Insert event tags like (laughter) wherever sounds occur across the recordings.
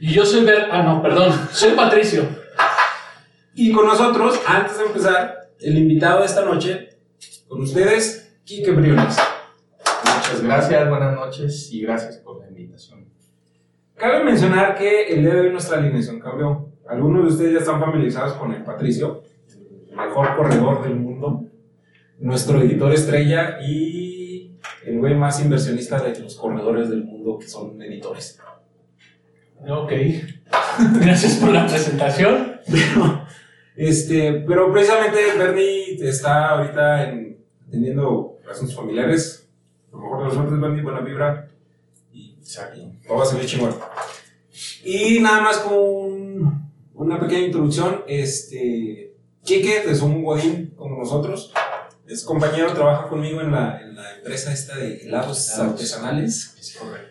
Y yo soy Ver... Ah, no, perdón. Soy Patricio. Y con nosotros, antes de empezar, el invitado de esta noche, con ustedes, Quique Briones. Muchas gracias, buenas noches y gracias por la invitación. Cabe mencionar que el día de hoy nuestra alineación cambió. Algunos de ustedes ya están familiarizados con el Patricio, el mejor corredor del mundo, nuestro editor estrella y el güey más inversionista de los corredores del mundo que son editores. Ok. (laughs) Gracias por la presentación. Pero, este, pero precisamente Bernie está ahorita en, atendiendo asuntos familiares. A lo mejor de los suertes, Bernie, buena vibra. Y, todo va a salir chingón. Y nada más con una pequeña introducción. Este, Kike, es un godín como nosotros. Es compañero, trabaja conmigo en la, en la empresa esta de helados artesanales. Es correcto.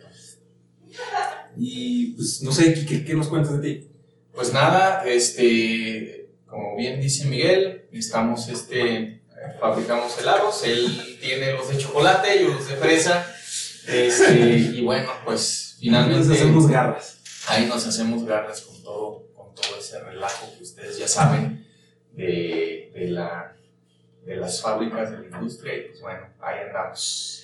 Y pues no sé, Kike, ¿qué nos cuentas de ti? Pues nada, este, como bien dice Miguel, estamos, este, fabricamos helados, él tiene los de chocolate, yo los de fresa, este, (laughs) y bueno, pues finalmente Nos hacemos garras. ahí nos hacemos garras con todo, con todo ese relajo que ustedes ya saben de, de la, de las fábricas, de la industria, y pues bueno, ahí andamos.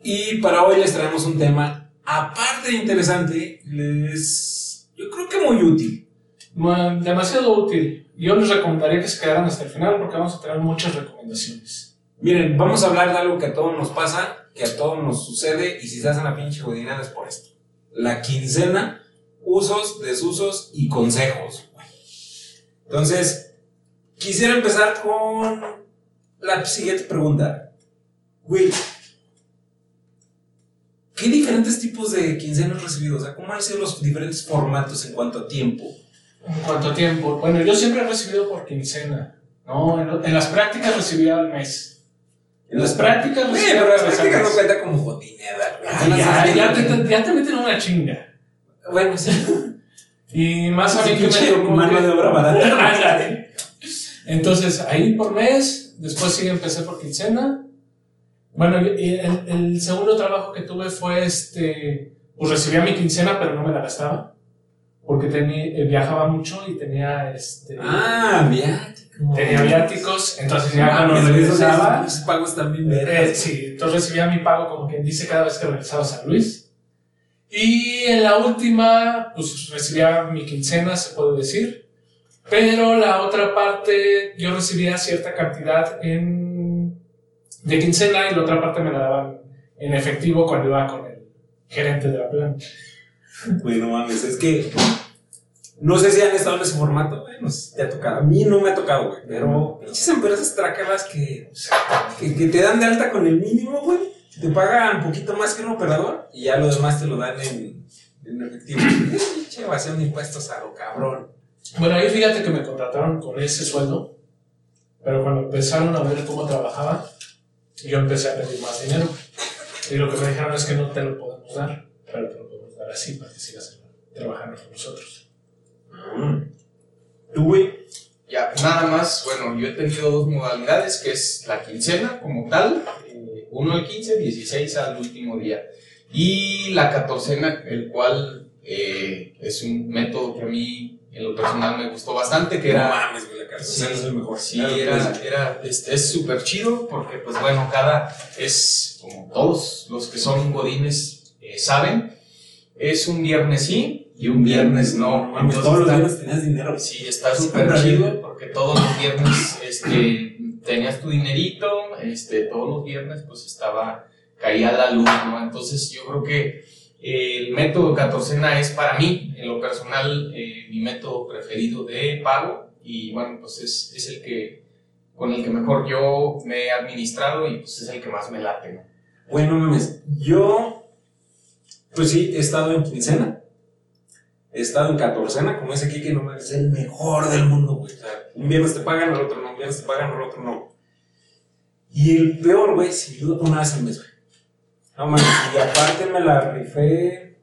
Y para hoy les traemos un tema, aparte de interesante, les, yo creo que muy útil. Ma- Demasiado útil. Yo les recomendaría que se quedaran hasta el final porque vamos a tener muchas recomendaciones. Miren, vamos a hablar de algo que a todos nos pasa, que a todos nos sucede, y si se hacen la pinche godinada es por esto. La quincena, usos, desusos y consejos. Entonces, quisiera empezar con la siguiente pregunta. Güey, ¿qué diferentes tipos de quincenas has recibido? O sea, ¿cómo han sido los diferentes formatos en cuanto a tiempo? ¿En cuánto tiempo? Bueno, yo siempre he recibido por quincena. No, en, en las prácticas recibía al mes. En las prácticas recibía pero las al mes. prácticas no cuenta como godineda. güey. Ay, ya, ya te, ya te meten una chinga. Bueno, sí. Y más a mí que me tocó mano de obra barata. (laughs) Entonces, ahí por mes, después sí empecé por quincena. Bueno, el, el segundo trabajo que tuve fue este, pues recibía mi quincena, pero no me la gastaba. Porque tenía, eh, viajaba mucho y tenía, este, Ah, viático. tenía viáticos, entonces ya Ah, cuando regresaba, esos pagos también eh, sí, entonces recibía mi pago como quien dice cada vez que regresaba a San Luis. Y en la última, pues recibía mi quincena, se puede decir. Pero la otra parte, yo recibía cierta cantidad en, de quincena y la otra parte me la daban en efectivo cuando iba con el gerente de la planta. Güey, no mames, es que. No sé si han estado en ese formato, güey. No sé si te ha tocado. A mí no me ha tocado, güey. Pero pinches empresas trácalas que, que, que te dan de alta con el mínimo, güey. Te pagan un poquito más que un operador y ya lo demás te lo dan en, en efectivo. (clears throat) Pinche evasión de impuestos a lo cabrón. Bueno, ahí fíjate que me contrataron con ese sueldo, pero cuando empezaron a ver cómo trabajaba, yo empecé a pedir más dinero. Y lo que me dijeron es que no te lo podemos dar, pero te lo podemos dar así para que sigas trabajando con nosotros. Tú, güey. Ya, nada más, bueno, yo he tenido dos modalidades, que es la quincena como tal, eh, 1 al 15, 16 al último día, y la catorcena, el cual eh, es un método que a mí en lo personal me gustó bastante, que No era... mames, güey, la Sí, cartera es el mejor. Sí, Claro, era, pues, era, este, es súper chido porque, pues bueno, cada, es como todos los que son godines eh, saben, es un viernes sí y un viernes no. mames, Entonces todos los está- viernes tenías dinero. Sí, está súper chido porque todos los viernes este, tenías tu dinerito, este, todos los viernes pues estaba, caía la luz, ¿no? Entonces yo creo que el método catorcena es para mí, en lo personal, eh, mi método preferido de pago y bueno, pues es, el que, con el que mejor yo me he administrado y pues es el que más me late, ¿no? Bueno, mames, yo, pues sí, he estado en quincena, he estado en catorcena, como ese aquí que no es el mejor del mundo, güey. Un viernes te pagan, el otro no, un viernes te pagan, el otro no. Y el peor, güey, sin duda, una vez al mes, güey. No mames, y aparte me la rifé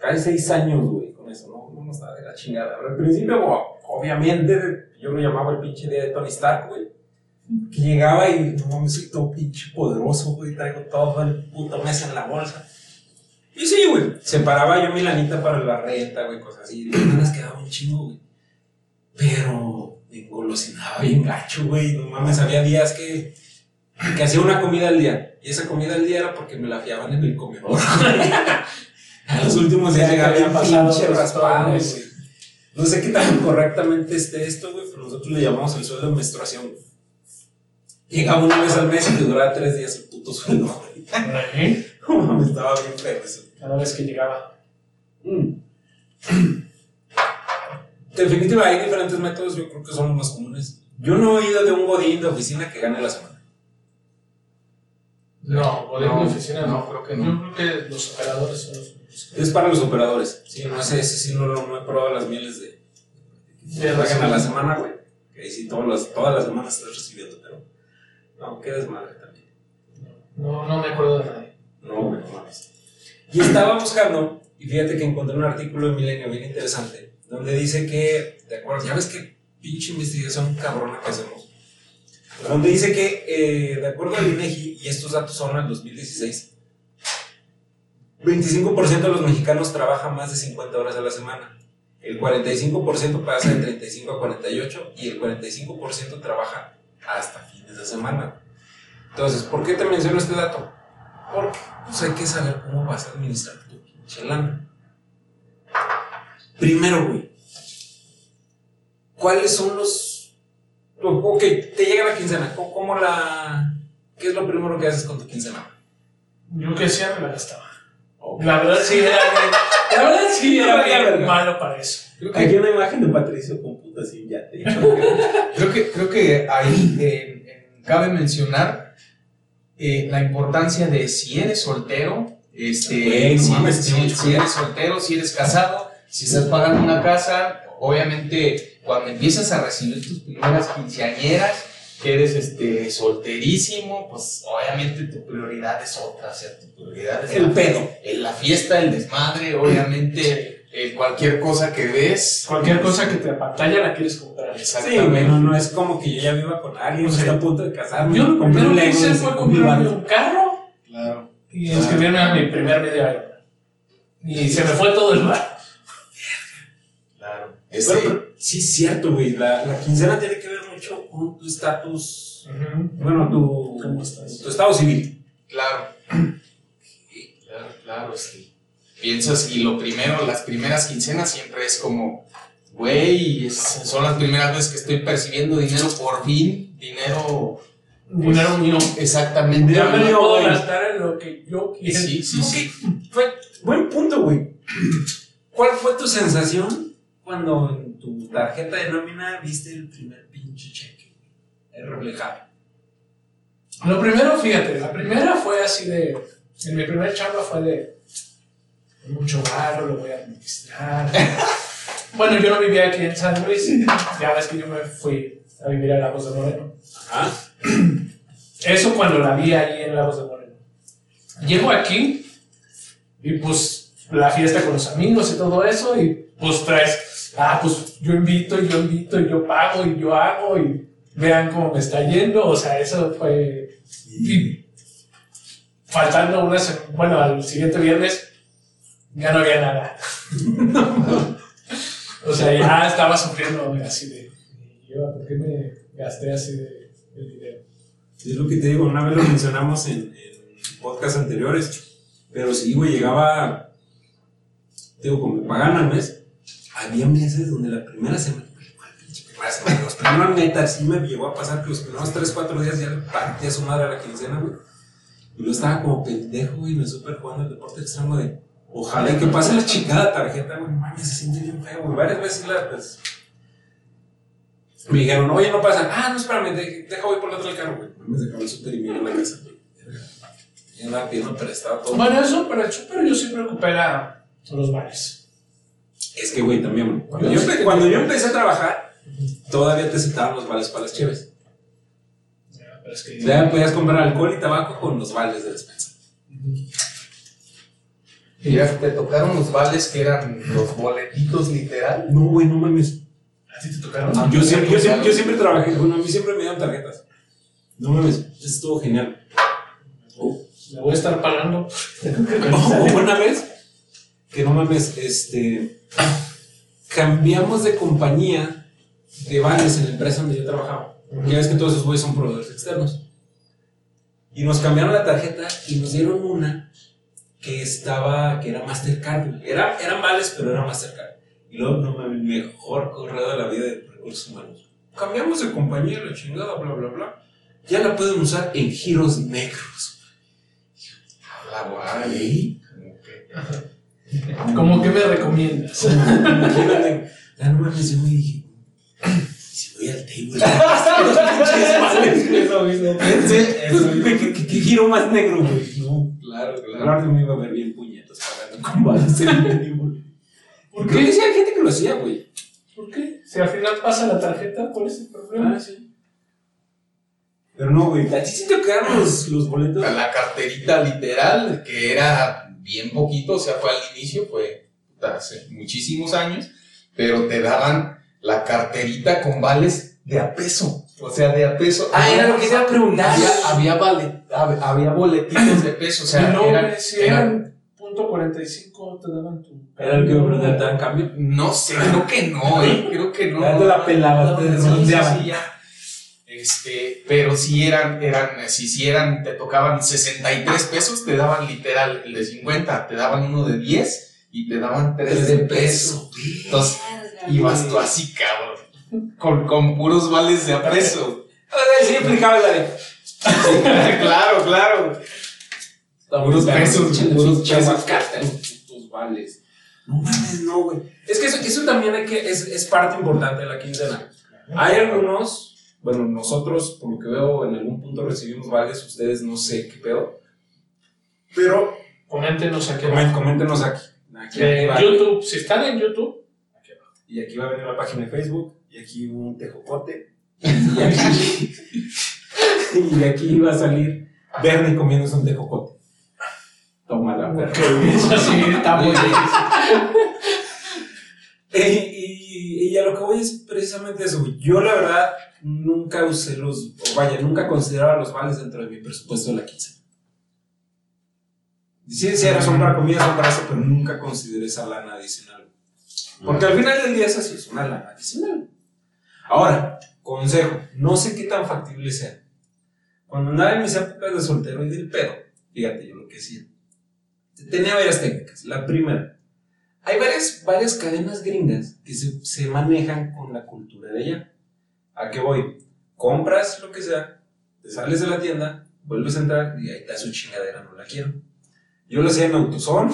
casi seis años, güey, con eso, no, no nos de la chingada. Al principio, obviamente, yo lo llamaba el pinche día de Tony Stark, güey. Que llegaba y no mames, soy todo pinche poderoso, güey. Traigo todo el puto mes en la bolsa. Y sí, güey. Separaba yo mi lanita para la renta, güey, cosas así. Y me las quedaba un chingo, güey. Pero me engolosinaba bien gacho, güey. No mames, había días que, que hacía una comida al día. Y esa comida al día era porque me la fiaban en el comedor. (laughs) A los últimos días llegaba bien pasado raspado. No sé qué tan correctamente esté esto, güey, pero nosotros le llamamos el sueldo de menstruación, güey. Llegaba una vez al mes y te duraba tres días el puto sueldo, (laughs) mames, estaba bien feo eso. Cada vez que llegaba. Mm. En (clears throat) definitiva, hay diferentes métodos, yo creo que son los más comunes. Yo no he oído de un godín de oficina que gane la semana. No, Godín No, de oficina no, creo que no. Yo creo que los operadores son los. Es para los operadores. Sí, no sé, ese sí no, lo- no he probado las mieles de... De que la pagan a la semana. güey. Que ahí sí todas las, todas las semanas estás recibiendo, pero... No, qué desmadre también. No, no me acuerdo de nadie. No, güey, no mames. Y estaba buscando, y fíjate que encontré un artículo de Milenio bien interesante, donde dice que, de acuerdo, ya ves qué pinche investigación cabrona que hacemos, donde dice que, eh, de acuerdo al INEGI, y estos datos son al 2016, 25% de los mexicanos trabajan más de 50 horas a la semana, el 45% pasa de 35 a 48 y el 45% trabaja hasta fines de semana. Entonces, ¿por qué te menciono este dato? Porque pues, hay que saber cómo vas a administrar tu pinche lana. Primero, güey, ¿cuáles son los. Ok, te llega la quincena, ¿cómo, la. ¿Qué es lo primero que haces con tu quincena? Yo que decía me la gastaba. La verdad sí era (laughs) la verdad sí era bien malo para eso. Creo que, una imagen de Patricio con puta sin yate. creo que, creo que ahí eh, cabe mencionar eh, la importancia de si eres soltero, este, Güey, no si, mames, si eres soltero, si eres casado, si estás pagando una casa, obviamente cuando empiezas a recibir tus primeras quinceañeras, que eres este, solterísimo, pues obviamente tu prioridad es otra, o sea, tu prioridad es El la, pedo. el- la fiesta, el desmadre, obviamente eh, cualquier cosa que ves. Cualquier cosa que te apantalla la quieres comprar. Sí, Exactamente. güey, no, no es como que yo ya viva con alguien, Sí. está a punto de casarme. Yo lo compré un Lego fue comprarme un carro Claro. y inscribirme a mi primer media Ironman. Y se me fue todo el bar. Claro. Pero, pero, sí, es cierto, güey. La, la quincena tiene que ver mucho con tu estatus. Bueno, tu, ¿Cómo estás? tu estado civil. Claro. Claro, claro, sí. Piensas, y lo primero, las primeras quincenas siempre es como, güey, es- son las primeras veces que estoy percibiendo dinero por fin, dinero Dinero mío. exactamente. Ya me puedo gastar en lo que yo quiera. Sí, sí, sí. Fue, buen punto, güey. ¿Cuál fue tu sensación cuando en tu tarjeta de nómina viste el primer pinche cheque? El reflejado. Lo primero, fíjate, la primera fue así de. En mi primer chamba fue de. Mucho barro, lo voy a administrar. (laughs) bueno, yo no vivía aquí en San Luis. Ya ves que yo me fui a vivir a Lagos de Moreno. Ah, Eso cuando la vi ahí en Lagos de Moreno. Llego aquí y pues la fiesta con los amigos y todo eso y pues traes, ah, pues yo invito y yo invito y yo pago y yo hago y vean cómo me está yendo. O sea, eso fue... y faltando una semana, bueno, al siguiente viernes ya no había nada. (laughs) o sea, ya estaba sufriendo así de, "¿Y yo, ¿por qué me gasté así de, de dinero? es lo que te digo, una vez lo mencionamos en, en podcasts anteriores. Pero sí, güey, llegaba. Digo, como me pagan al mes, había meses donde la primera semana. ¿cuál pinche primera semana? Los primeros neta, sí me llegó a pasar que los primeros 3, 4 días ya le partí a su madre a la quincena, güey. Y lo estaba como pendejo, güey, me súper jugando el deporte extremo de. Ojalá y que pase la chingada tarjeta, güey. Mames, se siente bien feo, güey. Varias veces la. Pues, me dijeron, oye, no pasa. Ah, no, espérame, de- deja voy por el otro del carro, güey. Me dejaba el súper y me la casa, güey. Ya andaba pidiendo prestado todo. Bueno, eso, pero el súper yo siempre recupera los bares. Es que, güey, también. Cuando, Yo cuando empecé a trabajar, todavía te citaban los vales para las cheves. Pero es que Ya podías comprar alcohol y tabaco con los vales de despensa. Y ya te tocaron los vales que eran los boletitos literal. No, güey, no mames. a ti te tocaron. Ah, Yo siempre, yo, siempre, yo siempre trabajé, bueno, a mí siempre me dieron tarjetas. No mames, estuvo genial. Oh, le voy a estar pagando. (laughs) O una vez, que no mames, este. Cambiamos de compañía de vales en la empresa donde yo trabajaba. Ya ves que todos esos güeyes son proveedores externos. Y nos cambiaron la tarjeta y nos dieron una que estaba, que era Mastercard. Era, eran vales, pero era Mastercard. Y luego, no mames, mejor correo de la vida de recursos humanos. Cambiamos de compañía, la chingada, bla, bla, bla. Ya la pueden usar en giros negros. La guay. ¿Eh? Como que- ¿Cómo que me recomiendas? Imagínate. Ya no mames, yo me dije, ¿y si voy al table? Eso (laughs) mismo pensé, eso mismo. ¿Qué, giro más negro, güey? No. Claro, claro. Claro que me iba a ver bien puñetas pagando con balas en el (laughs) table. ¿Por qué? sí hay gente que lo hacía, güey. ¿Por qué? Si al final pasa la tarjeta, ¿cuál es el problema? Ah, sí. Pero no, güey. ¿A ti sí te quedaron los, los boletos? La carterita literal, que era bien poquito, o sea, fue al inicio, fue hace muchísimos años, pero te daban la carterita con vales de a peso. O sea, de a peso. Ah, era lo que te iba a preguntar. Había, había, vale- hab- había boletitos de peso, o sea, no, eran- si eran- punto 45, te daban tu. Era el que me pregunté, ¿te dan cambio? No sé, creo que no, eh, creo que no. Ya te la pelabas, te Este, pero si eran, eran, si, si eran, te tocaban 63 pesos, te daban literal el de 50, te daban uno de 10 y te daban 3 de peso. Entonces, ibas tú así, cabrón, con, con puros vales de a peso. Sí, aplicaba la de. (laughs) claro, claro. Puros pesos, puros pesos. Tus vales. No mames, no, güey. Es que eso, eso también hay que, es, es parte importante de la quincena. Hay algunos, bueno, nosotros, por lo que veo, en algún punto recibimos vales, ustedes no sé qué pedo. Pero Coméntenos aquí coméntenos aquí. Aquí En si están en YouTube, Y aquí va a venir la página de Facebook. Y aquí un tejocote. (laughs) Y aquí, y aquí va a salir Bernie comiéndose un tejocote. Toma la perra. eso (laughs) sí está muy (laughs) (laughs) y, a lo que voy es precisamente eso. Yo, la verdad, nunca usé los. Vaya, nunca consideraba los vales dentro de mi presupuesto de la quincena. Sí, sí, son para comida, son para eso, pero nunca consideré esa lana adicional. Porque al final del día es así, es una lana adicional. Ahora, consejo, no sé qué tan factible sea. Cuando andaba en mis épocas de soltero y del pedo, fíjate yo lo que hacía. Tenía varias técnicas. La primera, hay varias, varias cadenas gringas que se, se manejan con la cultura de allá. ¿A qué voy? Compras lo que sea, te sales de la tienda, vuelves a entrar y ahí está su chingadera, no la quiero. Yo lo hacía en Autozone,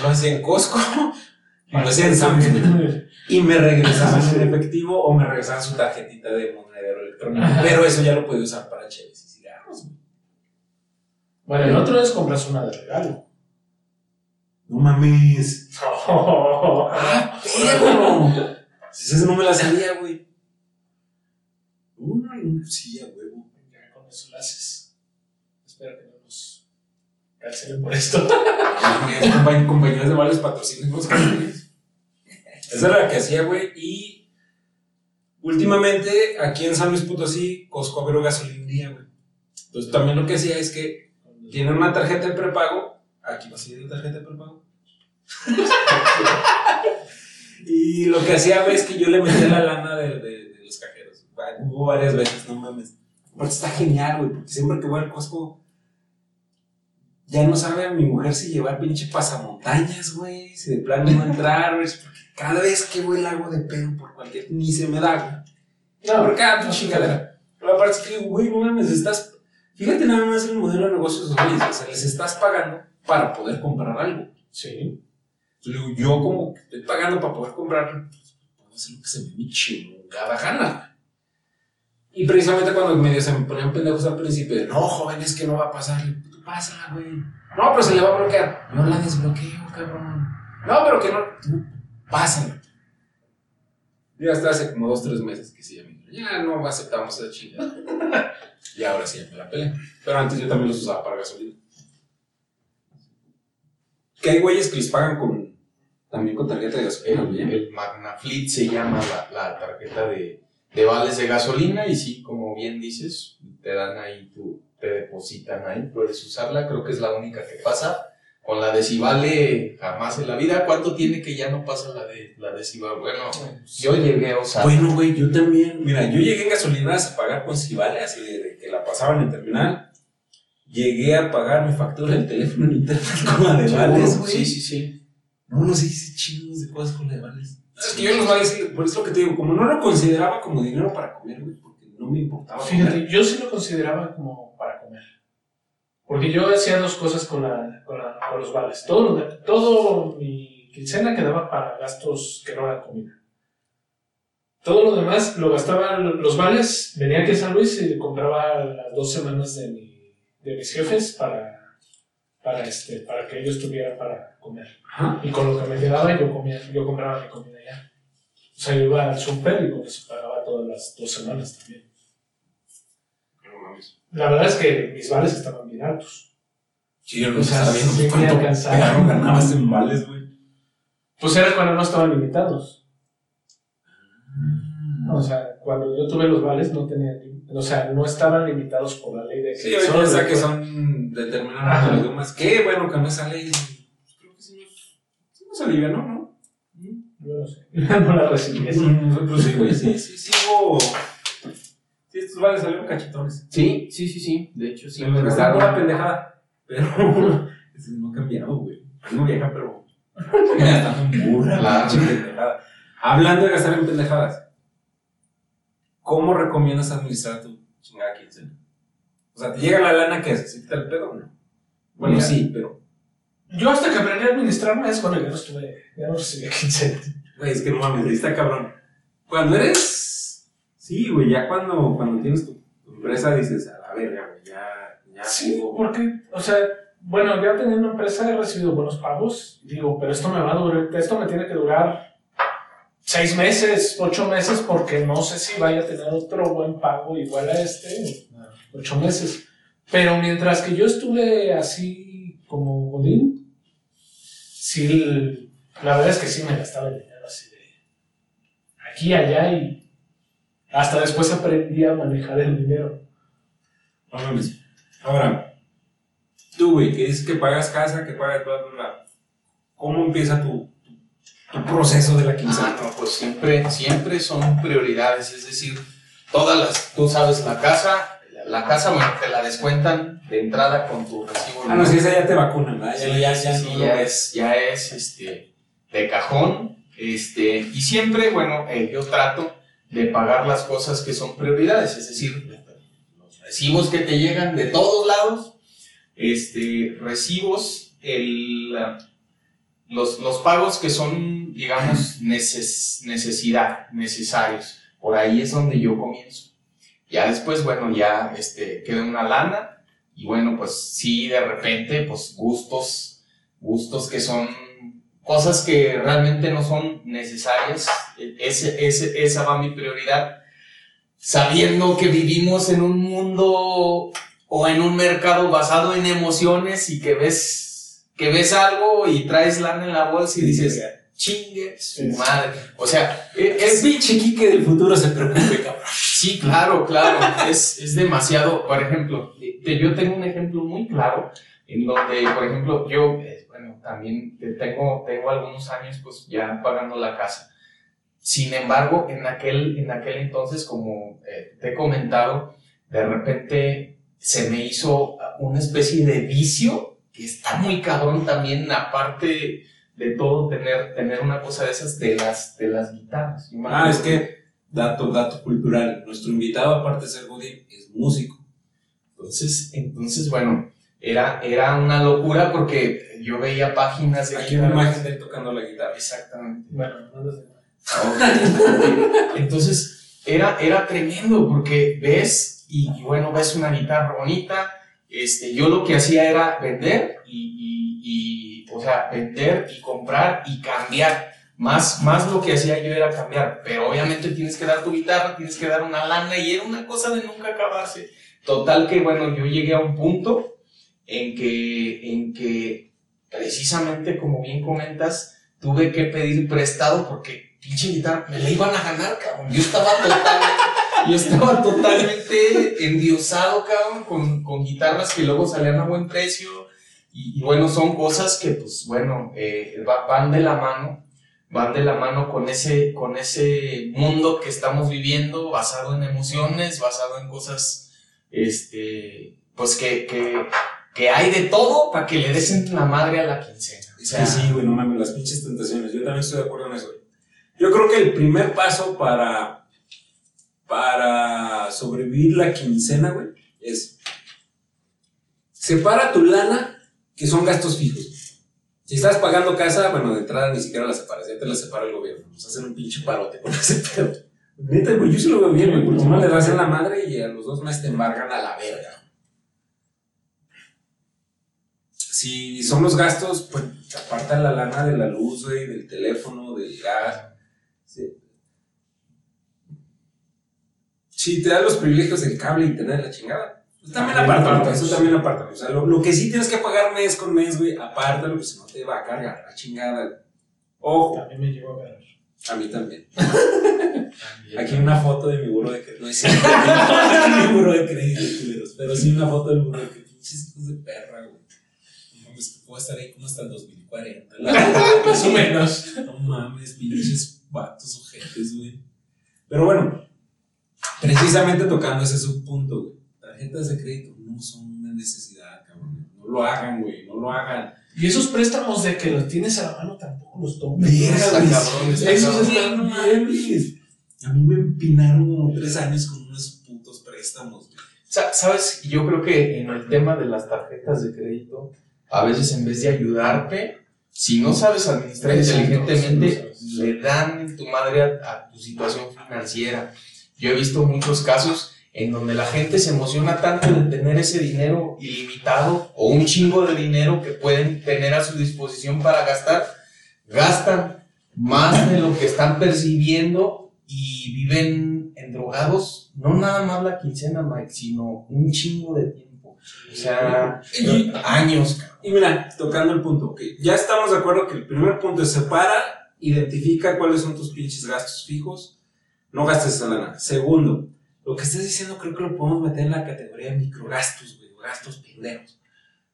lo hacía en Costco, lo hacía en Samsung. Y me regresaban en efectivo o me regresaban su tarjetita de monedero electrónico. Pero eso ya lo podía usar para cheves y cigarros. Bueno, el otro es compras una de regalo. No mames. (laughs) ¡Ah, perro! Si esa no me la sabía, güey. Una, una, sí, a huevo. Ya con eso lo haces. Espero que no nos cancelen por esto. (laughs) Compañeros de varios patrocinios. (laughs) Esa era la que hacía, güey. Y últimamente, aquí en San Luis Potosí, Costco abrió gasolinería, güey. Entonces también lo que hacía es que tienen una tarjeta de prepago. Aquí va a tarjeta de prepago. y lo que hacía, güey, es que yo le metía la lana de, de- de los cajeros. Hubo varias veces, no mames. Aparte está genial, güey, porque siempre que voy al Costco, ya no sabe a mi mujer si llevar pinche pasamontañas, güey, si de plano no entrar, güey. Porque cada vez que voy la hago de pedo por cualquier. Ni se me da, güey. No, Por cada chingadera. Pero aparte es que, güey, no mames, estás. Fíjate nada más el modelo de negocios de esos güeyes. O sea, les estás pagando para poder comprar algo. Sí. Entonces, yo como que estoy pagando para poder comprar, pues, puedo hacer lo que se me mi chingada gana. Y precisamente cuando medio se me ponían pendejos al principio de, no, joven, es que no va a pasar. "Tú Pásala, güey. No, pero se le va a bloquear. No la desbloqueo, cabrón. No, pero que no. Tú, pásala. Ya hasta hace como dos, tres meses que sí, dijo, ya no aceptamos esa chingada. (laughs) y ahora sí ya me la pelé. Pero antes yo también los usaba para gasolina. Que hay güeyes que les pagan con. También con tarjeta de gasolina, El, el Magnafleet se llama la, la tarjeta de, de vales de gasolina y sí, como bien dices, te dan ahí tu, te depositan ahí, puedes usarla, creo que es la única que pasa. Con la de Cibale jamás en la vida. ¿Cuánto tiene que ya no pasa la de la de Cibale? Bueno, yo llegué a usar. Bueno, güey, yo también. Mira, yo llegué en gasolineras a pagar con Cibale, así de, de que la pasaban en terminal. Llegué a pagar mi factura del teléfono en internet (laughs) con la de vales, güey. Sí, sí, sí. No, no sé, hice chingos de cosas con la de vales. Es que yo los vales, por eso es lo que te digo, como no lo consideraba como dinero para comer, güey, porque no me importaba. Fíjate, comer. yo sí lo consideraba como para comer. Porque yo hacía dos cosas con, la, con, la- con los vales. Todo, todo mi quincena quedaba para gastos que no eran comida. Todo lo demás lo gastaba, los vales, venía aquí a San Luis y compraba las dos semanas de, mi- de mis jefes para, para, este, para que ellos tuvieran para comer. Ajá. Y con lo que me quedaba yo, comía, yo compraba mi comida ya. O sea, yo iba al super y con eso pagaba todas las dos semanas también. La verdad es que mis vales estaban bien altos. Sí, yo no O sea, me cuánto ganabas en vales, güey. Pues era cuando no estaban limitados. O sea, cuando yo tuve los vales no tenían, o sea, no estaban limitados por la ley de Sí, ahorita solo ya que de- son determinados idiomas. Qué bueno que no esa ley. Creo que sí nos, sí nos alivianó, ¿no? Yo no sé, (laughs) no la recibí. sí, güey. Sí, sí, sí hubo. Sí, estos vales salieron cachetones. Sí, sí, sí, sí. De hecho, sí. Me gastaron una pendejada. Pero. (laughs) Eso no ha cambiado, güey. No vieja, pero. (laughs) Gastando en Claro. pinche pendejada. Hablando de gastar en pendejadas. ¿Cómo recomiendas administrar tu chingada quincena? O sea, ¿te llega la lana que haces? ¿Sí te el pedo o no? Bueno, Mira. sí, pero. Yo hasta que aprendí a administrarme es cuando ya no estuve, ya no recibía quincena. Güey, es que no mames, ahí está cabrón. Cuando eres. Sí, güey, ya cuando, cuando tienes tu, tu empresa dices, a la verga, güey, ya. ya Sí, tengo- porque, o sea, bueno, ya teniendo empresa he recibido buenos pagos. Digo, pero esto me va a durar, esto me tiene que durar seis meses, ocho meses, porque no sé si vaya a tener otro buen pago igual a este, ocho meses. Pero mientras que yo estuve así como Godín, sí, la verdad es que sí me gastaba el dinero así de aquí allá y hasta después aprendí a manejar el dinero. Ahora, tú, güey, que dices que pagas casa, que pagas bla, bla, bla. ¿Cómo empieza tu, tu, proceso de la quincena? Ah, no, pues siempre, siempre son prioridades, es decir, todas las, tú sabes, la casa, la casa, bueno, te la descuentan de entrada con tu recibo. Ah, no, si esa ya te vacunan, ¿verdad? Sí, ya, sí, ya, sí, no ya es, ya es este, de cajón. Este, y siempre, bueno, eh, yo trato de pagar las cosas que son prioridades, es decir, los recibos que te llegan de todos lados, este, recibos, el, los, los pagos que son, digamos, neces- necesidad, necesarios. Por ahí es donde yo comienzo. Ya después, bueno, ya este, queda una lana y bueno, pues sí, de repente, pues gustos, gustos que son cosas que realmente no son necesarias. Ese, ese, esa va mi prioridad. Sabiendo que vivimos en un mundo o en un mercado basado en emociones y que ves, que ves algo y traes lana en la bolsa y dices, chingue su madre. O sea, e- es, Es pinche Quique del futuro se preocupe, cabrón. Sí, claro, claro. es, es demasiado. Por ejemplo, yo tengo un ejemplo muy claro en donde, por ejemplo, yo, eh, bueno, también eh, tengo, tengo algunos años pues ya pagando la casa. Sin embargo, en aquel, en aquel entonces, como eh, te he comentado, de repente se me hizo una especie de vicio que está muy cabrón también, aparte de todo, tener, tener una cosa de esas de las, de las guitarras. Ah, es que, dato, dato cultural. Nuestro invitado, aparte de ser Godín, es músico. Entonces, entonces bueno, era, era una locura porque yo veía páginas de Aquí una imagen de él tocando la guitarra. Exactamente. Bueno, no lo sé. Ok. Entonces, era, era tremendo porque ves y, y bueno, ves una guitarra bonita. Este, yo lo que hacía era vender y, y- o sea, vender y comprar y cambiar. Más, más lo que hacía yo era cambiar, pero obviamente tienes que dar tu guitarra, tienes que dar una lana y era una cosa de nunca acabarse. Total que bueno, yo llegué a un punto en que, en que precisamente como bien comentas, tuve que pedir prestado porque pinche guitarra me la iban a ganar, cabrón. Yo estaba totalmente, (laughs) Yo estaba totalmente endiosado, cabrón, con, con guitarras que luego salían a buen precio. Y, y bueno, son cosas que, pues, bueno, eh, va- van de la mano, van de la mano con ese, con ese mundo que estamos viviendo, basado en emociones, basado en cosas, este, pues que, que, que hay de todo para que le des la madre a la quincena. O Es sea, que sí, güey, no mames, las pinches tentaciones. Yo también estoy de acuerdo en eso. Yo creo que el primer paso para, para sobrevivir la quincena, güey, es separa tu lana, que son gastos fijos. Si estás pagando casa, bueno, de entrada ni siquiera la separas, ya te la separa el gobierno. Nos hacen un pinche parote con ese pedo. Neta, güey, yo sí lo veo bien, güey, porque no le das en la madre y a los dos meses te embargan a la verga. Si son los gastos, pues aparta la lana de la luz, güey, del teléfono, del gas. Sí. Si te dan los privilegios del cable, internet, la chingada. Pues también También apártalo, apártalos. eso también apártalo. O sea, lo, lo que sí tienes que pagar mes con mes, güey, apártalo, pues si no te va a cargar la chingada. güey. Ojo, También me llegó a ganar. a mí también. (laughs) también. Aquí una foto de mi burro de crédito. No es cierto, (laughs) no es mi burro de crédito. Pero sí una foto del burro de crédito. Pinches hijos de perra, güey. No mames, que puedo estar ahí como hasta el 2040. La verdad, (laughs) Más o menos. No mames, pinches vatos ojetes, güey. Pero bueno, precisamente tocando ese subpunto, güey. Tarjetas de crédito no son una necesidad, cabrón. No lo hagan, güey. No lo hagan. Y esos préstamos de que los tienes a la mano tampoco los tomes. Está Esos están mames. A mí me empinaron como tres años con unos putos préstamos, güey. Sa- Sabes, yo creo que en el tema de las tarjetas de crédito, a veces en vez de ayudarte, si no sabes administrar inteligentemente, le dan en tu madre a, a tu situación financiera. Yo he visto muchos casos en donde la gente se emociona tanto de tener ese dinero ilimitado o un chingo de dinero que pueden tener a su disposición para gastar, gastan más de lo que están percibiendo y viven endrogados, no nada más la quincena, Mike, sino un chingo de tiempo. O sea, Y- años. cabrón. Y mira, tocando el punto, ok, ya estamos de acuerdo que el primer punto es separa, identifica cuáles son tus pinches gastos fijos, no gastes esa lana. Segundo, lo que estás diciendo creo que lo podemos meter en la categoría de microgastos, güey, gastos pendejos.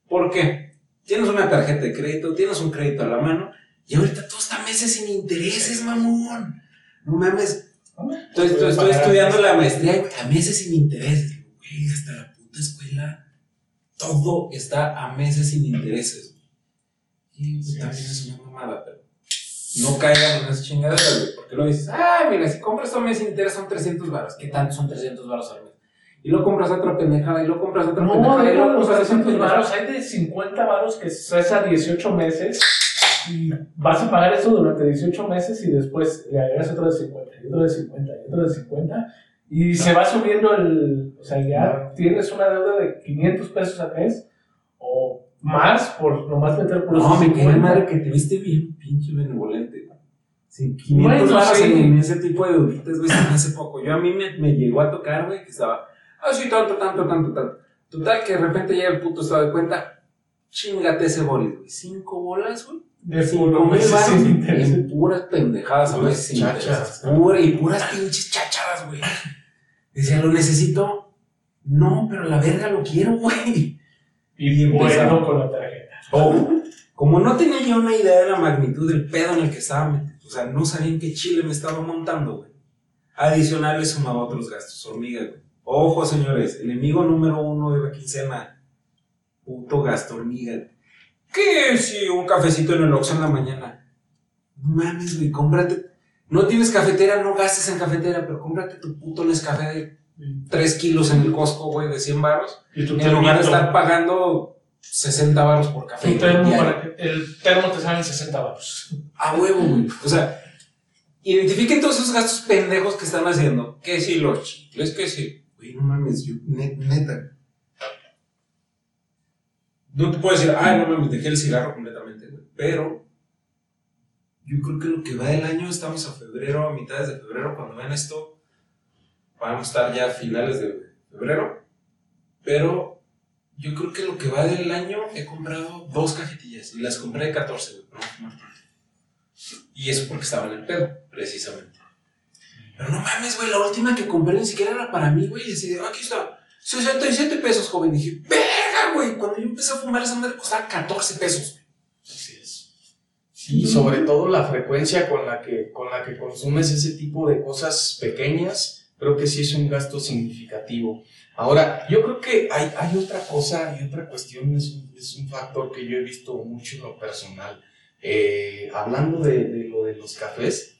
¿Por qué? Tienes una tarjeta de crédito, tienes un crédito a la mano, y ahorita todo está meses sin intereses, mamón. No mames. Estoy, estoy- estoy estudiando la maestría, a meses sin intereses. Güey, hasta la puta escuela todo está a meses sin intereses. güey. Y pues, también es una mamada, pero no caigan en esas chingaderas, güey. Porque luego dices, ah, mira, si compras a mes sin interés son 300 baros. ¿Qué tanto son 300 baros al mes? Y lo compras otra pendejada, y lo compras otra No, pendejada, no, los otra 300 pendejada. varos, hay de 50 varos que es a 18 meses y vas a pagar eso durante 18 meses y después le agregas otro de 50 y otro de 50 y otro de 50 y se va subiendo el, o sea, ya tienes una deuda de 500 pesos al mes o más por nomás meter por No, me 50. madre que te viste bien pinche benevolente. güey. Sí, 500 Bueno, sí. en ese tipo de deuditas, güey, se me hace poco. Yo a mí me, me llegó a tocar, güey, que estaba, ah, sí, tanto, tanto, tanto, tanto. Total, que de repente llega el puto estado de cuenta, chingate ese bolis, güey. Cinco bolas, güey. de Cinco mil interés. en puras pendejadas a Puras veces sin chachas. Pura- y puras pinches chachadas, güey. Decía, lo necesito. No, pero la verga lo quiero, güey. Y Y bueno con la tarjeta. Ojo, como no tenía yo una idea de la magnitud del pedo en el que estaba metido, o sea, no sabía en qué chile me estaba montando, güey. Adicional le sumaba otros gastos, hormiga, güey. Ojo, señores, enemigo número uno de la quincena, puto gasto hormiga. güey. ¿Qué si un cafecito en el Oxxo en la mañana? No mames, güey, cómprate. No tienes cafetera, no gastes en cafetera, pero cómprate tu puto Nescafé de 3 kilos en el Costco, güey, de 100 baros. Y tu En lugar de estar pagando 60 baros por café. termo para que- el termo te sale en 60 baros. A huevo, güey. O sea, identifiquen todos esos gastos pendejos que están haciendo. Que si los chicles, que si. Güey, no mames, yo, net- neta. No te puedo decir, ay, no mames, dejé el cigarro completamente, güey. Pero yo creo que lo que va del año, estamos a febrero, a mitades de febrero, cuando vean esto, vamos a estar ya a finales de febrero. Pero yo creo que lo que va del año he comprado dos cajetillas y las compré de 14, güey. para no. Y eso porque estaba en el pedo, precisamente. Pero no mames, güey, la última que compré ni siquiera era para mí, güey. Y así de, aquí está, 67 pesos, joven. Y dije, verga, güey. Cuando yo empecé a fumar esa madre costaba 14 pesos. Así es. Y sobre todo la frecuencia con la que, con la que consumes ese tipo de cosas pequeñas, creo que sí es un gasto significativo. Ahora, yo creo que hay, hay otra cosa, hay otra cuestión, es un, es un factor que yo he visto mucho en lo personal. Eh, hablando de, de lo de los cafés,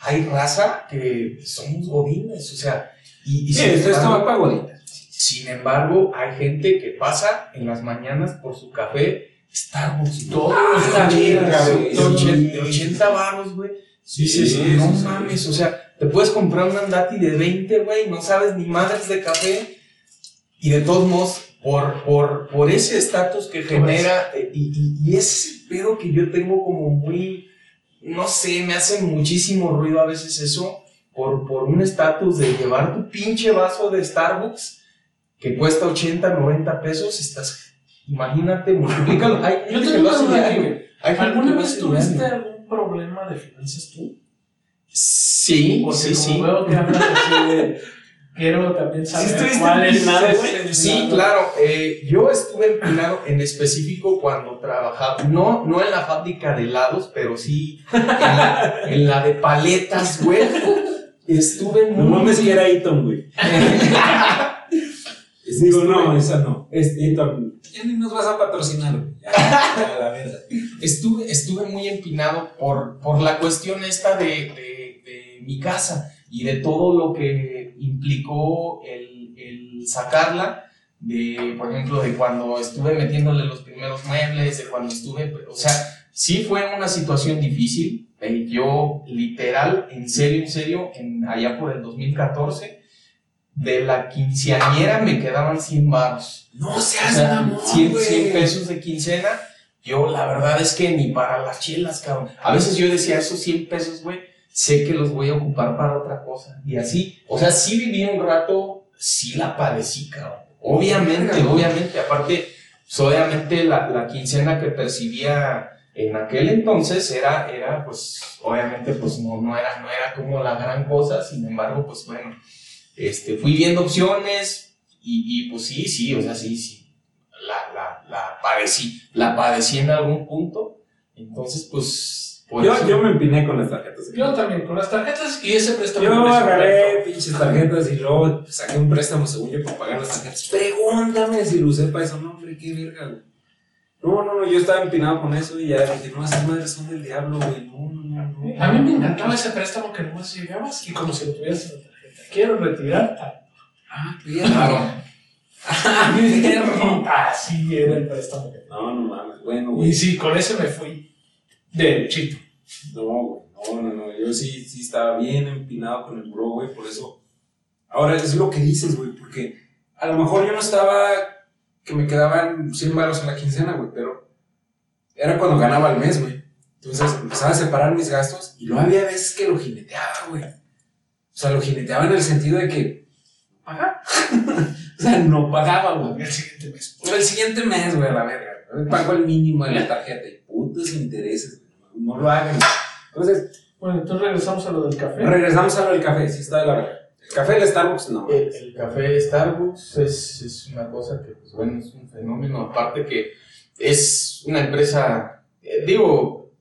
hay raza que somos godines, o sea, y, y Sí, esto estaba pagodita. sin embargo, hay gente que pasa en las mañanas por su café Starbucks. Todos los Ah, cafés verga, de güey, ochen- sí. de 80 baros, güey. Sí, sí, sí. No sí, sí. mames, o sea, te puedes comprar un andati de 20, güey, no sabes ni madres de café. Y de todos modos, por, por, por ese estatus que genera, eh, y, y, y ese es el pedo que yo tengo como muy, no sé, me hace muchísimo ruido a veces eso, por, por un estatus de llevar tu pinche vaso de Starbucks que cuesta 80, 90 pesos, estás, imagínate, multiplícalo. Hay Yo tengo una duda ¿Alguna vez tuviste algún problema de finanzas tú? Sí, Porque sí, como sí. veo que hablas así de... Quiero también saber estuviste cuál es empinado, ese güey? Sí, claro. eh, yo estuve empinado en específico cuando trabajaba, no, no en la fábrica de helados, pero sí en la, en la de paletas, güey. Estuve No muy... mames que era Eton, güey. (laughs) Digo, no, esa no. Es Eton. Ya ni nos vas a patrocinar, güey. Ya, ya, la verdad. estuve, estuve muy empinado por, por la cuestión esta de mi casa y de todo lo que implicó el, el sacarla, de, por ejemplo, de cuando estuve metiéndole los primeros muebles, de cuando estuve, o sea, sí fue una situación difícil. eh, yo, literal, en serio, en serio, en, allá por el 2014, de la quinceañera me quedaban 100 baros. No O seas sea, mamón, 100, güey. 100 pesos de quincena. Yo, la verdad es que ni para las chelas, cabrón. A veces yo decía, esos 100 pesos, güey, sé que los voy a ocupar para otra cosa. Y así, o sea, sí viví un rato, sí la padecí, cabrón. Obviamente, obviamente. Aparte, pues, obviamente la, la quincena que percibía en aquel entonces era, era pues, obviamente, pues no, no, era, no era como la gran cosa. Sin embargo, pues bueno, este, fui viendo opciones y, y pues sí, sí, o sea, sí, sí. La, la, la padecí, la padecí en algún punto. Entonces, pues. Yo, yo me empiné con las tarjetas. Yo también, con las tarjetas y ese préstamo. Yo agarré pinches tarjetas y luego saqué un préstamo según yo para pagar las tarjetas. Pregúntame si lo usé para eso. No, hombre, qué verga, güey. No, no, no, yo estaba empinado con eso y ya dije, no, esas madres son del diablo, güey. No, no, no, no. A mí me encantaba ese préstamo que nomás llegabas y como si lo tuvieras en la tarjeta. Quiero retirar. Ah. Claro. Ah. (laughs) Así era el préstamo. que- No, no mames. Bueno, Y güey. sí, con ese me fui derechito. No, güey. No, no, no. Yo sí, sí estaba bien empinado con el bro, güey. Por eso. Ahora es lo que dices, güey. Porque a lo mejor yo no estaba que me quedaban 100 baros en la quincena, güey. Pero era cuando ganaba al mes, güey. Entonces empezaba a separar mis gastos y luego había veces que lo jineteaba, güey. O sea, lo jineteaba en el sentido de que. ¿Paga? (laughs) o sea, no pagaba, güey. El siguiente mes. Pero el siguiente mes, güey, a la verga. güey. Pago el mínimo de la tarjeta y putos intereses, güey. No lo hagan. Entonces, Bueno, entonces regresamos a lo del café. regresamos a lo del café. Sí, está de la verga. El café del Starbucks, no. El, el café Starbucks es, es una cosa que, pues bueno, es un fenómeno. Aparte que es una empresa, eh, digo,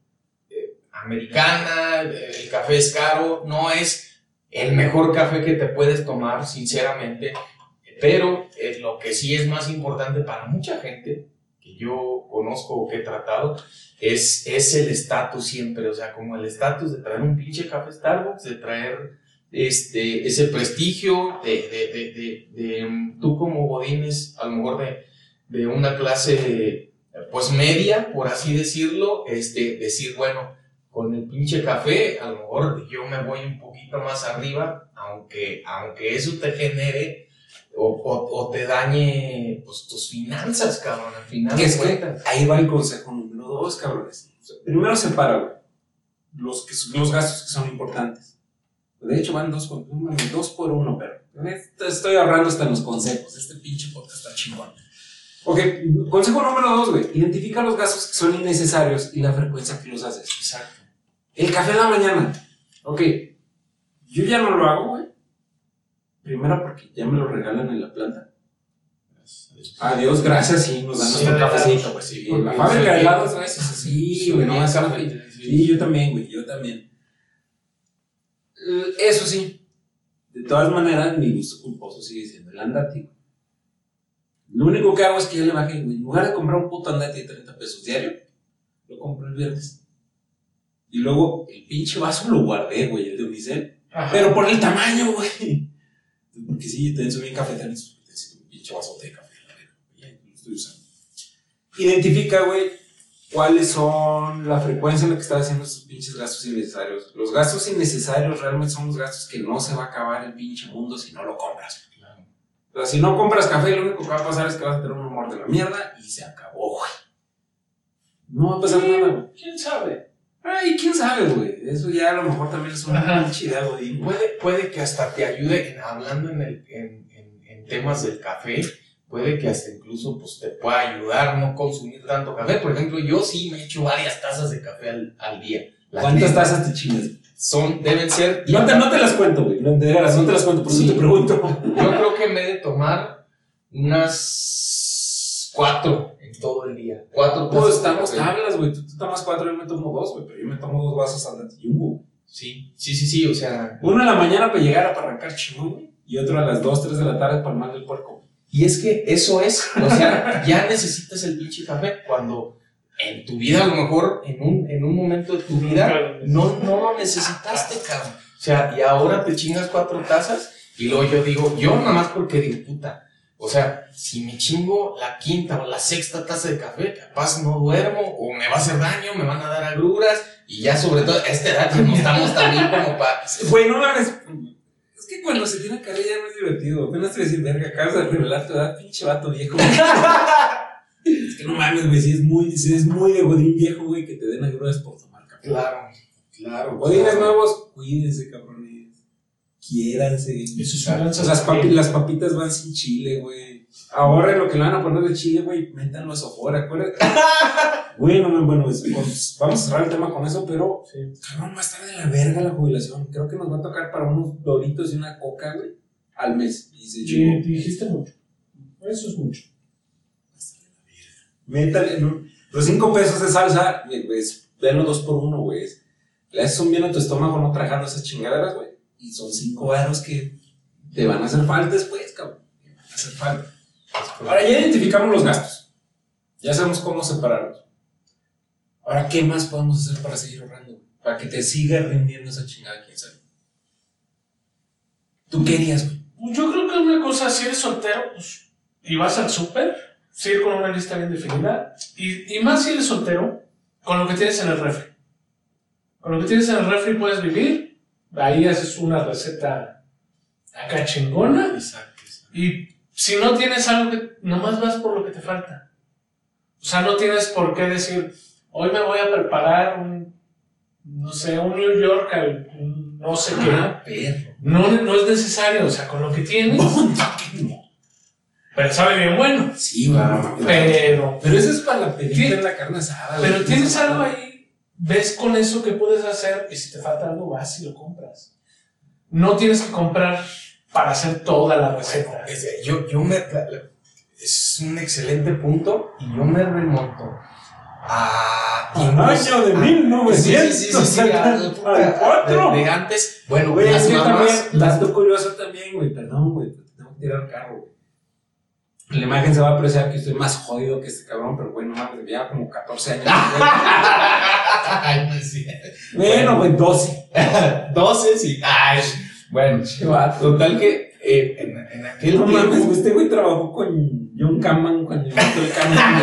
eh, americana, el café es caro, no es el mejor café que te puedes tomar, sinceramente, pero eh, lo que sí es más importante para mucha gente que yo conozco o que he tratado es, es el estatus siempre, o sea, como el estatus de traer un pinche café Starbucks, de traer este, ese prestigio de, de, de, de, mm, tú como Godines, a lo mejor de una clase pues media, por así decirlo, este, decir, bueno, con el pinche café, a lo mejor yo me voy un poquito más arriba, aunque, aunque eso te genere o, o, o te dañe pues, tus finanzas, cabrón, al final de es que ahí va el consejo número dos, cabrones. O sea, primero separa, güey. Los, que, los gastos que son importantes. De hecho, van dos, por- dos por uno, pero esto estoy ahorrando hasta en los consejos. Este pinche podcast está chingón. Ok, consejo número dos, güey. Identifica los gastos que son innecesarios y la frecuencia que los haces. Exacto. El café en la mañana. Ok. Yo ya no lo hago, güey. Primero porque ya me lo regalan en la planta. Adiós, gracias, sí, nos dan Sí, nuestro cafecito, pues sí. Porque La fábrica de sí. helados, es así, güey, no es café. Sí, yo también, güey, yo también. Eso sí, de todas maneras, mi gusto culposo sigue siendo el andati. güey. Lo único que hago es que yo le bajé, güey, en lugar de comprar un puto andati de 30 pesos diario, lo compro el viernes. Y luego el pinche vaso lo guardé, güey, el de Unicel. Pero por el tamaño, güey. Porque sí, también soy bien cafetero, necesito un pinche vasote de café. la verga, estoy usando. Identifica, güey, cuáles son la frecuencia en la que estás haciendo estos pinches gastos innecesarios. Los gastos innecesarios realmente son los gastos que no se va a acabar el pinche mundo si no lo compras. Claro. O sea, si no compras café, lo único que va a pasar es que vas a tener un humor de la mierda y se acabó, güey. No va a pasar nada. ¿Quién sabe? Ay, quién sabe, güey. Eso ya a lo mejor también es una idea, güey. Puede, puede que hasta te ayude, en- hablando en, el, en, en, en temas del café, puede que hasta incluso pues, te pueda ayudar no consumir tanto café. Por ejemplo, yo sí me echo varias tazas de café al, al día. ¿Cuántas tazas te chingas? Son, deben ser... No te, no te las cuento, güey. No, de veras, no te las cuento, por eso Sí. te pregunto. Yo creo que me he de tomar unas cuatro todo el día. Cuatro Todos tazas de estamos tablas, güey. Tú te tomas cuatro, yo me tomo dos, güey. Pero yo me tomo dos vasos al jumbo. Sí, sí, sí, sí, o sea... Uno en la mañana para llegar a para arrancar chingón, güey. Y otro a las dos, tres de la tarde para el mal del puerco. Y es que eso es, o sea, ya necesitas el pinche café cuando en tu vida, a lo mejor en un, en un momento de tu vida, no, no lo necesitaste, cabrón. O sea, y ahora te chingas cuatro tazas y luego yo digo, yo nada más porque digo, puta, o sea, si me chingo la quinta o la sexta taza de café, capaz no duermo o me va a hacer daño, me van a dar agruras y ya sobre todo a esta edad ya no estamos tan bien como para... Güey, no mames. Es que cuando se tiene carrera ya no es divertido. Apenas te decir, verga, acabas de revelar tu edad, pinche vato viejo. (laughs) es que no mames, güey. Si es muy, si es muy de godín viejo, güey, que te den agruras por tomar café. Claro, claro. Godines nuevos, cuídense, Quiéranse. Y sus Claro. finanzas Las, papi- las papitas van sin chile, güey. Ahorren lo que le van a poner de chile, güey. Métanlo a sofora, acuérdate. Güey, no, no, bueno, es- pues, vamos a cerrar el tema con eso, pero Sí. cabrón, va a estar de la verga la jubilación. Creo que nos va a tocar para unos doritos y una coca, güey, al mes. Y se chingó. dijiste mucho. Eso es mucho. Métale, ¿no? Los cinco pesos de salsa, güey, pues, denlo dos por uno, güey. Le haces un bien a tu estómago no tragando esas chingaderas, güey. Y son cinco varos que te van a hacer falta después, cabrón. Hacer falta. Ahora ya identificamos los gastos. Ya sabemos cómo separarlos. Ahora, ¿qué más podemos hacer para seguir ahorrando? Para que te siga rindiendo esa chingada, quién sabe. ¿Tú qué harías, güey? Pues Yo creo que una cosa, si eres soltero, pues, y vas al súper, sí ir con una lista bien definida. Y, y más si eres soltero, con lo que tienes en el refri. Con lo que tienes en el refri puedes vivir. Ahí haces una receta acá chingona. Exacto, exacto. Y si no tienes algo que nomás vas por lo que te falta. O sea, no tienes por qué decir, hoy me voy a preparar un, no sé, un New York, al- un no sé qué. perro. No, no es necesario, o sea, con lo que tienes. Pero sabe bien bueno. Sí, mames. Pero, Pero eso es para la en la carne asada. pero tienes algo ahí, ves con eso que puedes hacer y si te falta algo vas y lo compras. No tienes que comprar para hacer toda la receta. Es- yo, yo me. Es un excelente punto y yo me remonto a. Año de a- 1900, Sí, sí, sí, sí, sí, a- al cuatro. de, antes. Bueno, Güey, las mamás. también, dato curioso también, güey, perdón, güey, te tengo que tirar carro, güey. En la imagen se va a apreciar que estoy más jodido que este cabrón, pero güey, no mames, ya como 14 años. (laughs) Ay, no es cierto. bueno, güey, 12. 12, (laughs) sí. Ay, bueno, total que eh, en, en aquel No mames, tiempo. güey, este güey trabajó con John Kaman cuando inventó el Kaman.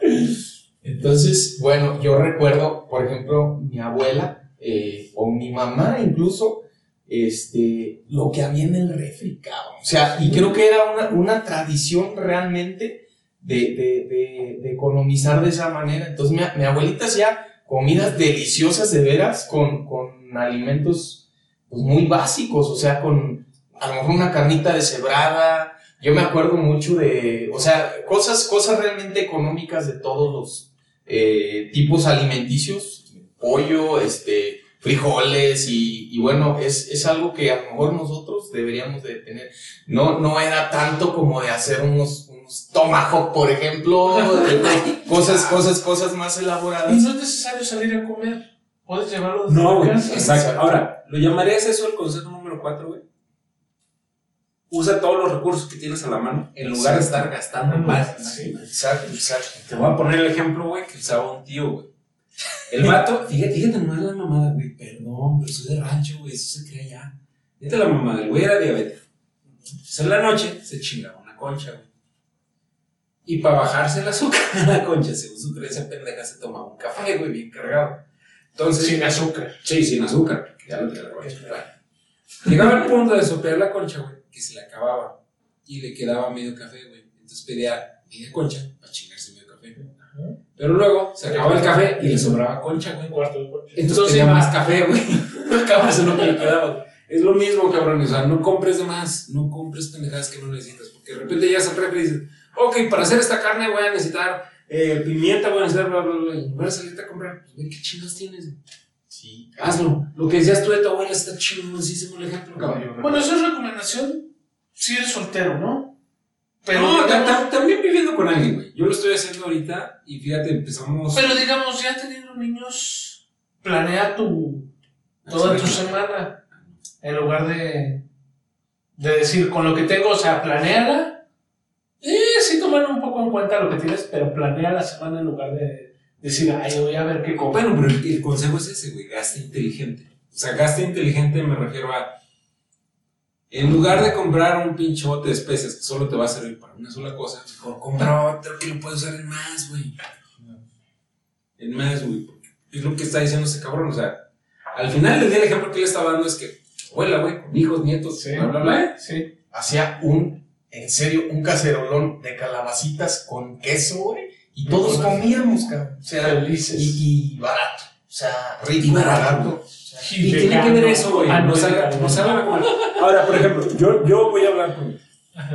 (laughs) Entonces, bueno, yo recuerdo, por ejemplo, mi abuela eh, o mi mamá incluso, este, lo que había en el refri, cabrón. O sea, y creo que era una, una tradición realmente de, de, de, economizar de esa manera. Entonces, mi, mi abuelita hacía comidas deliciosas de veras con, con alimentos pues, muy básicos, o sea, con a lo mejor una carnita deshebrada. Yo me acuerdo mucho de, o sea, cosas, cosas realmente económicas de todos los eh, tipos alimenticios, pollo, este, frijoles y, y bueno, es, es algo que a lo mejor nosotros deberíamos de tener. No, no era tanto como de hacer unos, unos tomahawk, por ejemplo, de- (laughs) cosas, cosas, cosas más Y elaboradas. no es necesario salir a comer. Puedes llevarlo desde No, güey. casa. Exacto. Ahora, ¿lo llamarías eso el consejo número 4, güey? Usa todos los recursos que tienes a la mano en lugar de estar gastando más. Sí. Exacto, exacto. Te voy a poner el ejemplo, güey, que usaba un tío, güey. El vato, fíjate, fíjate, no es la mamada, güey. Perdón, pero soy de rancho, güey. Eso se cree ya. Fíjate la mamada, el güey era diabético. Entonces en la noche se chingaba una concha, güey. Y para bajarse el azúcar (laughs) a la concha, según su creencia pendeja, se tomaba un café, güey, bien cargado. Entonces, Sin azúcar. Sí, sin azúcar, ya lo tenía la concha. Llegaba el punto de soplar la concha, güey, que se le acababa y le quedaba medio café, güey. Entonces pedía media concha para chingarse medio café. Pero luego se acababa el café y le sobraba concha, güey. Cuarto de concha. Entonces pedía más café, güey. (laughs) Acabas lo que le quedaba. Es lo mismo, cabrón. O sea, no compres de más. No compres pendejadas que no necesitas. Porque de repente ya se refri y dices, ok, para hacer esta carne voy a necesitar eh, pimienta, voy a necesitar bla, bla, bla. Y voy a salirte a comprar. Pues, güey, ¿qué chingas tienes? Sí. Hazlo. Lo que decías tú de tu abuela está chingosísimo el ejemplo, cabrón. Bueno, eso es recomendación si eres soltero, ¿no? Pero, no, ta- digamos, ta- también viviendo con alguien, güey. Yo lo estoy haciendo ahorita y fíjate, empezamos. pero digamos, ya teniendo niños, planea tu, toda tu semana. En lugar de, de decir, con lo que tengo, o sea, planeala. Eh, sí, tomar un poco en cuenta lo que tienes, pero planea la semana en lugar de decir, ay, voy a ver qué como. Bueno, pero el, el consejo es ese, güey. Gasta inteligente. O sea, gasta inteligente me refiero a. En lugar de comprar un pinche bote de especies que solo te va a servir para una sola cosa, mejor compra otro que lo puedes usar en más, güey. En más, güey. Es lo que está diciendo ese cabrón. O sea, al final del día el ejemplo que le estaba dando es que, abuela, güey, con hijos, nietos, Sí, bla, bla, bla. sí. Hacía un, en serio, un cacerolón de calabacitas con queso, güey. Y todos comíamos, cabrón. O sea, Felices. y, y barato. O sea, rico Y y barato. barato. Y tiene que ver eso, güey. Ah, no, No salga, sí, no salga con- Ahora, por ejemplo, yo, yo voy a hablar con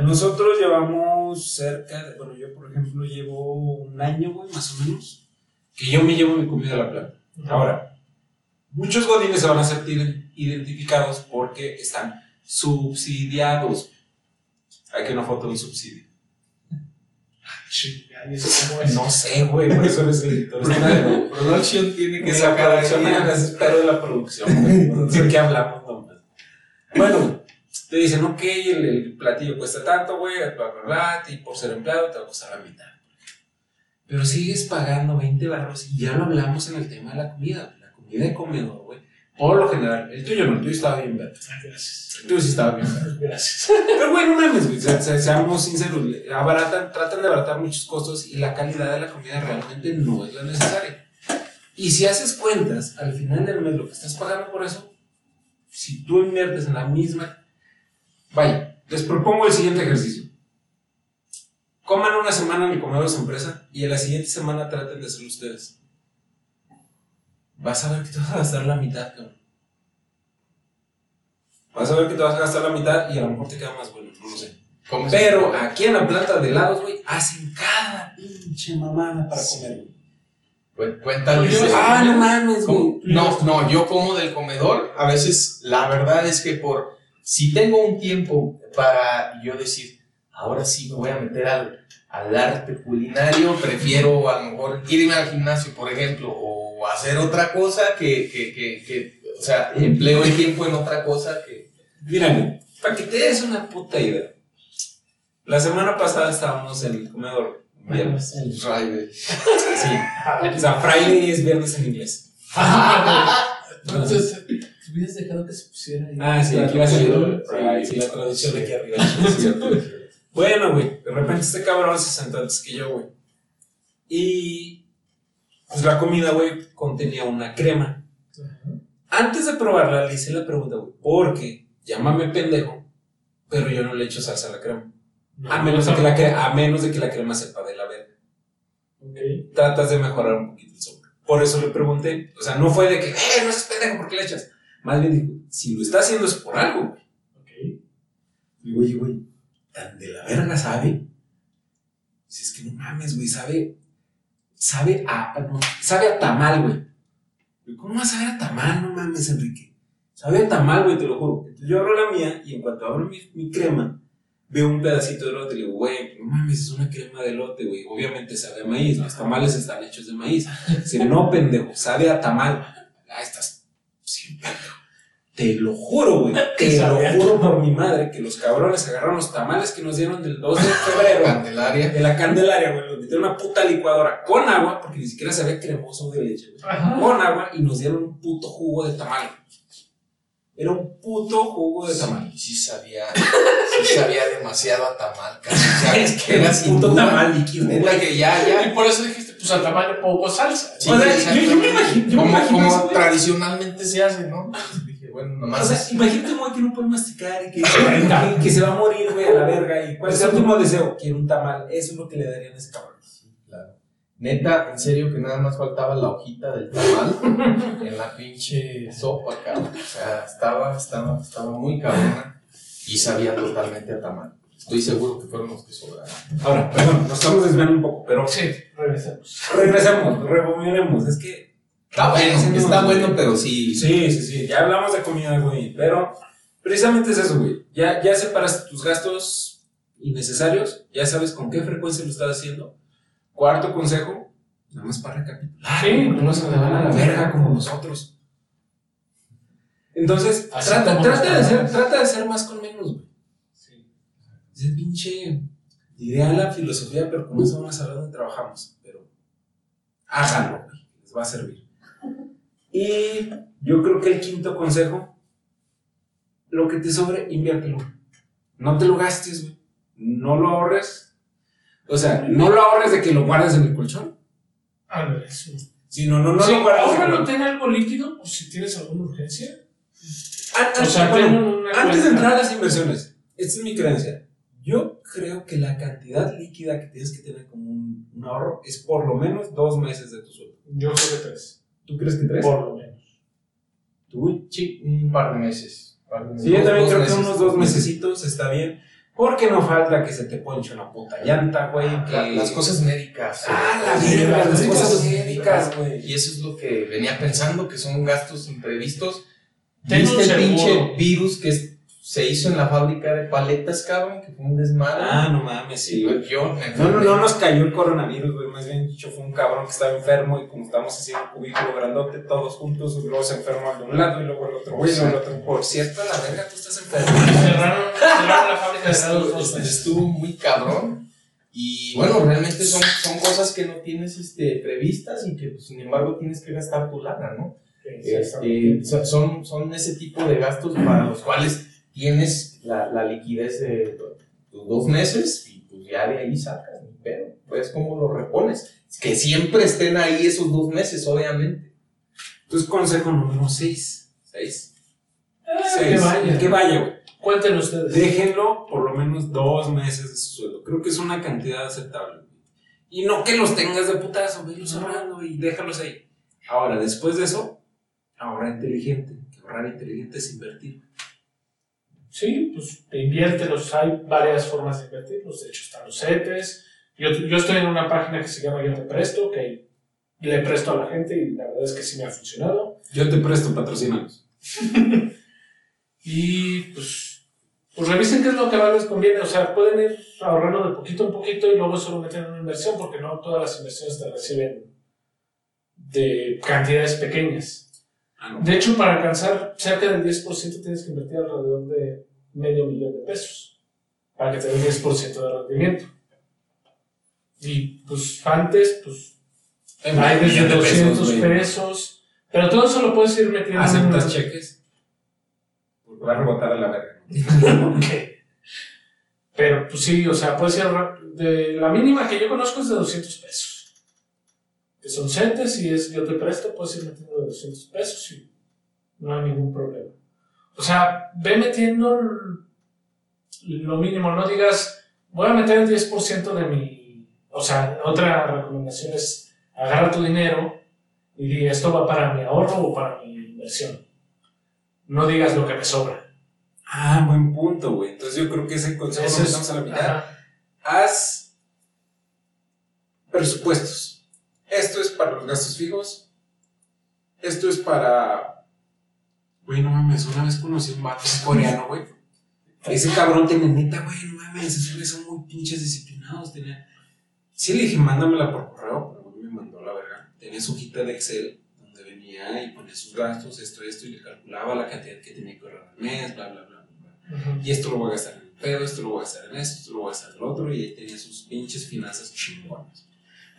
Nosotros llevamos cerca, de, bueno, yo por ejemplo llevo un año, güey, más o menos, que yo me llevo mi comida a la planta. Ahora, muchos godines se van a sentir identificados porque están subsidiados. Hay que una foto de un subsidio. Chinga, ¿y eso cómo es? No sé, güey, por eso eres editor. Production tiene que sacar ahí. es desespero de la producción. sé qué hablamos, no. pues. Bueno, te dicen, ok, el, el platillo cuesta tanto, güey, bla, bla, bla, y por ser empleado te va a costar la mitad. Pero sigues pagando 20 barros y ya lo hablamos en el tema de la comida. La comida de comedor, güey. Por lo general, el tuyo no, el tuyo estaba bien verde. Gracias. El tuyo sí estaba bien verde. Gracias. Pero bueno, no mames, güey. se- se- seamos sinceros, abaratan, tratan de abaratar muchos costos y la calidad de la comida realmente no es la necesaria. Y si haces cuentas, al final del mes lo que estás pagando por eso, si tú inviertes en la misma. Vaya, les propongo el siguiente ejercicio. Coman una semana en el comedor de su empresa y en la siguiente semana traten de hacerlo ustedes. Vas a ver que te vas a gastar la mitad, cabrón. Vas a ver que te vas a gastar la mitad y a lo mejor te queda más bueno, no sé. ¿Cómo se Pero aquí en la planta de helados, güey, hacen cada pinche mamada para comer, güey. Cuéntales. Ah, no mames, güey. No, no, yo como del comedor, a veces la verdad es que por si tengo un tiempo para yo decir, ahora sí me voy a meter al, al arte culinario, prefiero a lo mejor irme al gimnasio, por ejemplo, o hacer otra cosa que, que, que, que o sea, empleo el tiempo en otra cosa que... Mira, güey, para que te des una puta idea. La semana pasada estábamos en el comedor. Viernes. El Friday. Sí. O sea, Friday es viernes en inglés. (laughs) Entonces, hubieras dejado que se pusiera ahí. Ah, sí, aquí va a salir. Sí, la traducción de aquí arriba. (laughs) Bueno, güey, de repente este cabrón se sentó antes que yo, güey. Y pues la comida, güey, contenía una crema. Antes de probarla, le hice la pregunta, güey, porque llámame pendejo, pero yo no le echo salsa a la crema. A menos, de que la, cre- a menos de que la crema sepa de la verga. Ok. Tratas de mejorar un poquito el sabor. Por eso le pregunté. O sea, no fue de que, eh, no seas pendejo, ¿por qué le echas? Más bien dijo, si lo está haciendo es por algo, güey. Ok. Digo, oye, güey, tan de la verga sabe. Dices es que no mames, güey, sabe. Sabe a. sabe a tamal, güey. ¿Cómo vas a ver a tamal? No mames, Enrique. Sabe a tamal, güey, te lo juro. Entonces yo abro la mía y en cuanto abro mi, crema, veo un pedacito de elote y digo, güey, no mames, es una crema de elote, güey. Obviamente sabe a maíz, los tamales están hechos de maíz. Si no, pendejo, sabe a tamal. Ah, estás siempre. Te lo juro, güey. (laughs) Te lo juro por mi madre que los cabrones agarraron los tamales que nos dieron del 2 de (laughs) febrero Candelaria. de la Candelaria, güey. Los metieron una puta licuadora con agua, porque ni siquiera sabía cremoso de leche, güey. Con agua y nos dieron un puto jugo de tamal. Era un puto jugo de tamal. Sí, sí sabía, sí sabía demasiado a tamal, sea, (laughs) es que era sin puto duda, tamal líquido, que ya, Y ya. por eso dijiste, pues al tamaño pongo salsa. Sí, O sea, exacto. yo- yo me imagino- yo me como, imagino como tradicionalmente se hace, ¿no? O sea, es- imagínate un güey que no puede masticar y que, (laughs) que, que se va a morir, güey, a la verga. ¿Y cuál es el último deseo? Quiero un tamal. Eso es lo que le darían a ese cabrón. Claro. Neta, en serio que nada más faltaba la hojita del tamal (laughs) en la pinche sopa, cabrón. O sea, estaba, estaba, estaba muy cabrona y sabía totalmente a tamal. Estoy seguro que fueron los que sobraron. Ahora, perdón, nos estamos desviando un poco, pero Sí, regresemos. regresemos, rebobinemos. Es que Está bueno, Sí, no, está bueno, pero sí. Sí, sí, sí. Ya hablamos de comida, güey. Pero precisamente es eso, güey. Ya, ya separaste tus gastos innecesarios. Ya sabes con qué frecuencia lo estás haciendo. Cuarto consejo, nada más para recapitular. Sí. güey, no se me van a la verga como nosotros. Entonces, trata, como trata, de ser, trata de ser más con menos, güey. Es el pinche ideal, la filosofía, pero con eso vamos a saber dónde trabajamos. Pero háganlo, güey. Les va a servir. Y yo creo que el quinto consejo, lo que te sobre, inviértelo. No te lo gastes, güey. No lo ahorres. O sea, no lo ahorres de que lo guardes en el colchón, Ándale, sí. sino no, no Sí, lo guardes. colchón. ten algo líquido, por si tienes alguna urgencia. An- O sea, bueno, Antes de entrar a las inversiones, esta es mi creencia. Yo creo que la cantidad líquida que tienes que tener como un, un ahorro es por lo menos dos meses de tu sueldo. Yo creo que tres. ¿Tú crees que tres? Por lo menos. ¿Tú? Sí, un par de meses. par de Sí, yo también creo que unos dos mesecitos está bien. Porque no falta que se te ponche una puta llanta, güey. que- La- las cosas médicas. Ah, la Sí, verga, las cosas médicas, güey. Y eso es lo que venía pensando, que son gastos imprevistos. ¿Viste el pinche virus que es- se hizo en la fábrica de paletas, cabrón? Que fue un desmadre. Ah, no mames, sí, güey. yo No, no, no nos cayó el coronavirus, güey. Más bien dicho, fue un cabrón que estaba enfermo y como estábamos haciendo un cubículo grandote todos juntos, y luego se enfermó al de un lado y luego el otro güey, el otro. Por cierto, la verga, tú estás enfermo. Cerraron, cerraron la fábrica de Estuvo, estuvo muy cabrón. Y bueno, realmente son, son cosas que no tienes este, previstas y que pues, sin embargo tienes que gastar tu lana, ¿no? Este, so- son, son ese tipo de gastos para los cuales tienes la, la liquidez de tus dos meses y pues ya de ahí sacas, ni pedo. Pues cómo lo repones. Que siempre estén ahí esos dos meses, obviamente. Entonces, consejo número 6. 6. Ah, que vaya. Que vaya, güey. Cuenten ustedes. Déjenlo por lo menos dos meses de su sueldo. Creo que es una cantidad aceptable. Y no que los tengas de putazo, velos ahorrando y déjalos ahí. Ahora, después de eso, ahorra inteligente. Que ahorrar inteligente es invertir. Sí, pues inviértelos. Hay varias formas de invertirlos. De hecho, están los CETES. Yo, yo estoy en una página que se llama Yo Te Presto, que le presto a la gente y la verdad es que sí me ha funcionado. Yo te presto patrocinados. (laughs) Y pues, pues revisen qué es lo que más les conviene. O sea, pueden ir ahorrando de poquito en poquito y luego solo meten en una inversión, porque no todas las inversiones te reciben de cantidades pequeñas. De hecho, para alcanzar cerca del 10% tienes que invertir alrededor de medio millón de pesos para que te dé un 10% de rendimiento. Y pues antes, pues hay desde de 200 güey. pesos, pero todo eso lo puedes ir metiendo. en- ¿Aceptas cheques? Porque va a rebotar a la verga. (laughs) Ok. Pero pues sí, o sea, puede ser de la mínima que yo conozco es de 200 pesos. Que son CETES y es yo te presto, puedes ir metiendo de 200 pesos y no hay ningún problema. O sea, ve metiendo lo mínimo, no digas, voy a meter el 10% de mi... O sea, otra recomendación es agarra tu dinero y di, esto va para mi ahorro o para mi inversión. No digas lo que me sobra. Ah, buen punto, güey. Entonces yo creo que ese consejo lo es- a la mitad. ajá. Haz presupuestos. Esto es para los gastos fijos. esto es para. Güey, no mames, una vez conocí a un vato coreano, güey. (laughs) Ese cabrón tenía neta, güey, no mames, esos güeyes son muy pinches disciplinados. Tenía. Sí le dije, mándamela por correo, pero me mandó la verga. Tenía su hojita de Excel donde venía y ponía sus gastos, esto, esto, y le calculaba la cantidad que tenía que ahorrar al mes, bla, bla, bla, bla. Y esto lo voy a gastar en el pedo, esto lo voy a gastar en esto, esto lo voy a gastar en lo otro, y ahí tenía sus pinches finanzas chingonas.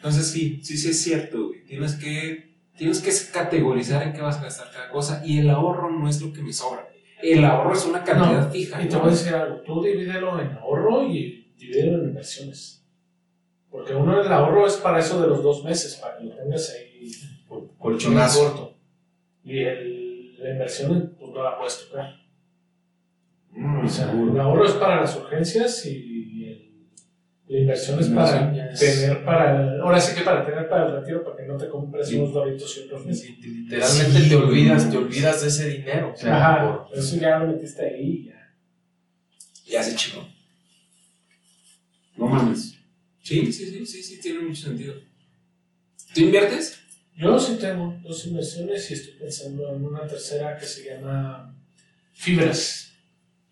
Entonces, sí, sí, sí es cierto, güey. Tienes que, tienes que categorizar en qué vas a gastar cada cosa, y el ahorro no es lo que me sobra. El ahorro es una cantidad No, fija. Y te voy a decir algo, tú divídelo en ahorro y divídelo en inversiones. Porque uno el ahorro es para eso de los dos meses, para que lo tengas ahí Colchonazo. corto. Y el, la inversión pues, no la puedes tocar. Mm, O sea, el ahorro es para las urgencias y la inversión es para tener para el- ahora sí que para tener para el retiro para que no te compres Sí. unos doritos y otros meses. Literalmente Sí, te olvidas, te olvidas de ese dinero. O sea, Ajá, por- eso ya lo metiste ahí y ya. Ya se chingó. No mames. Sí, sí, sí, sí, sí, tiene mucho sentido. ¿Tú inviertes? Yo sí tengo dos inversiones y estoy pensando en una tercera que se llama fibras.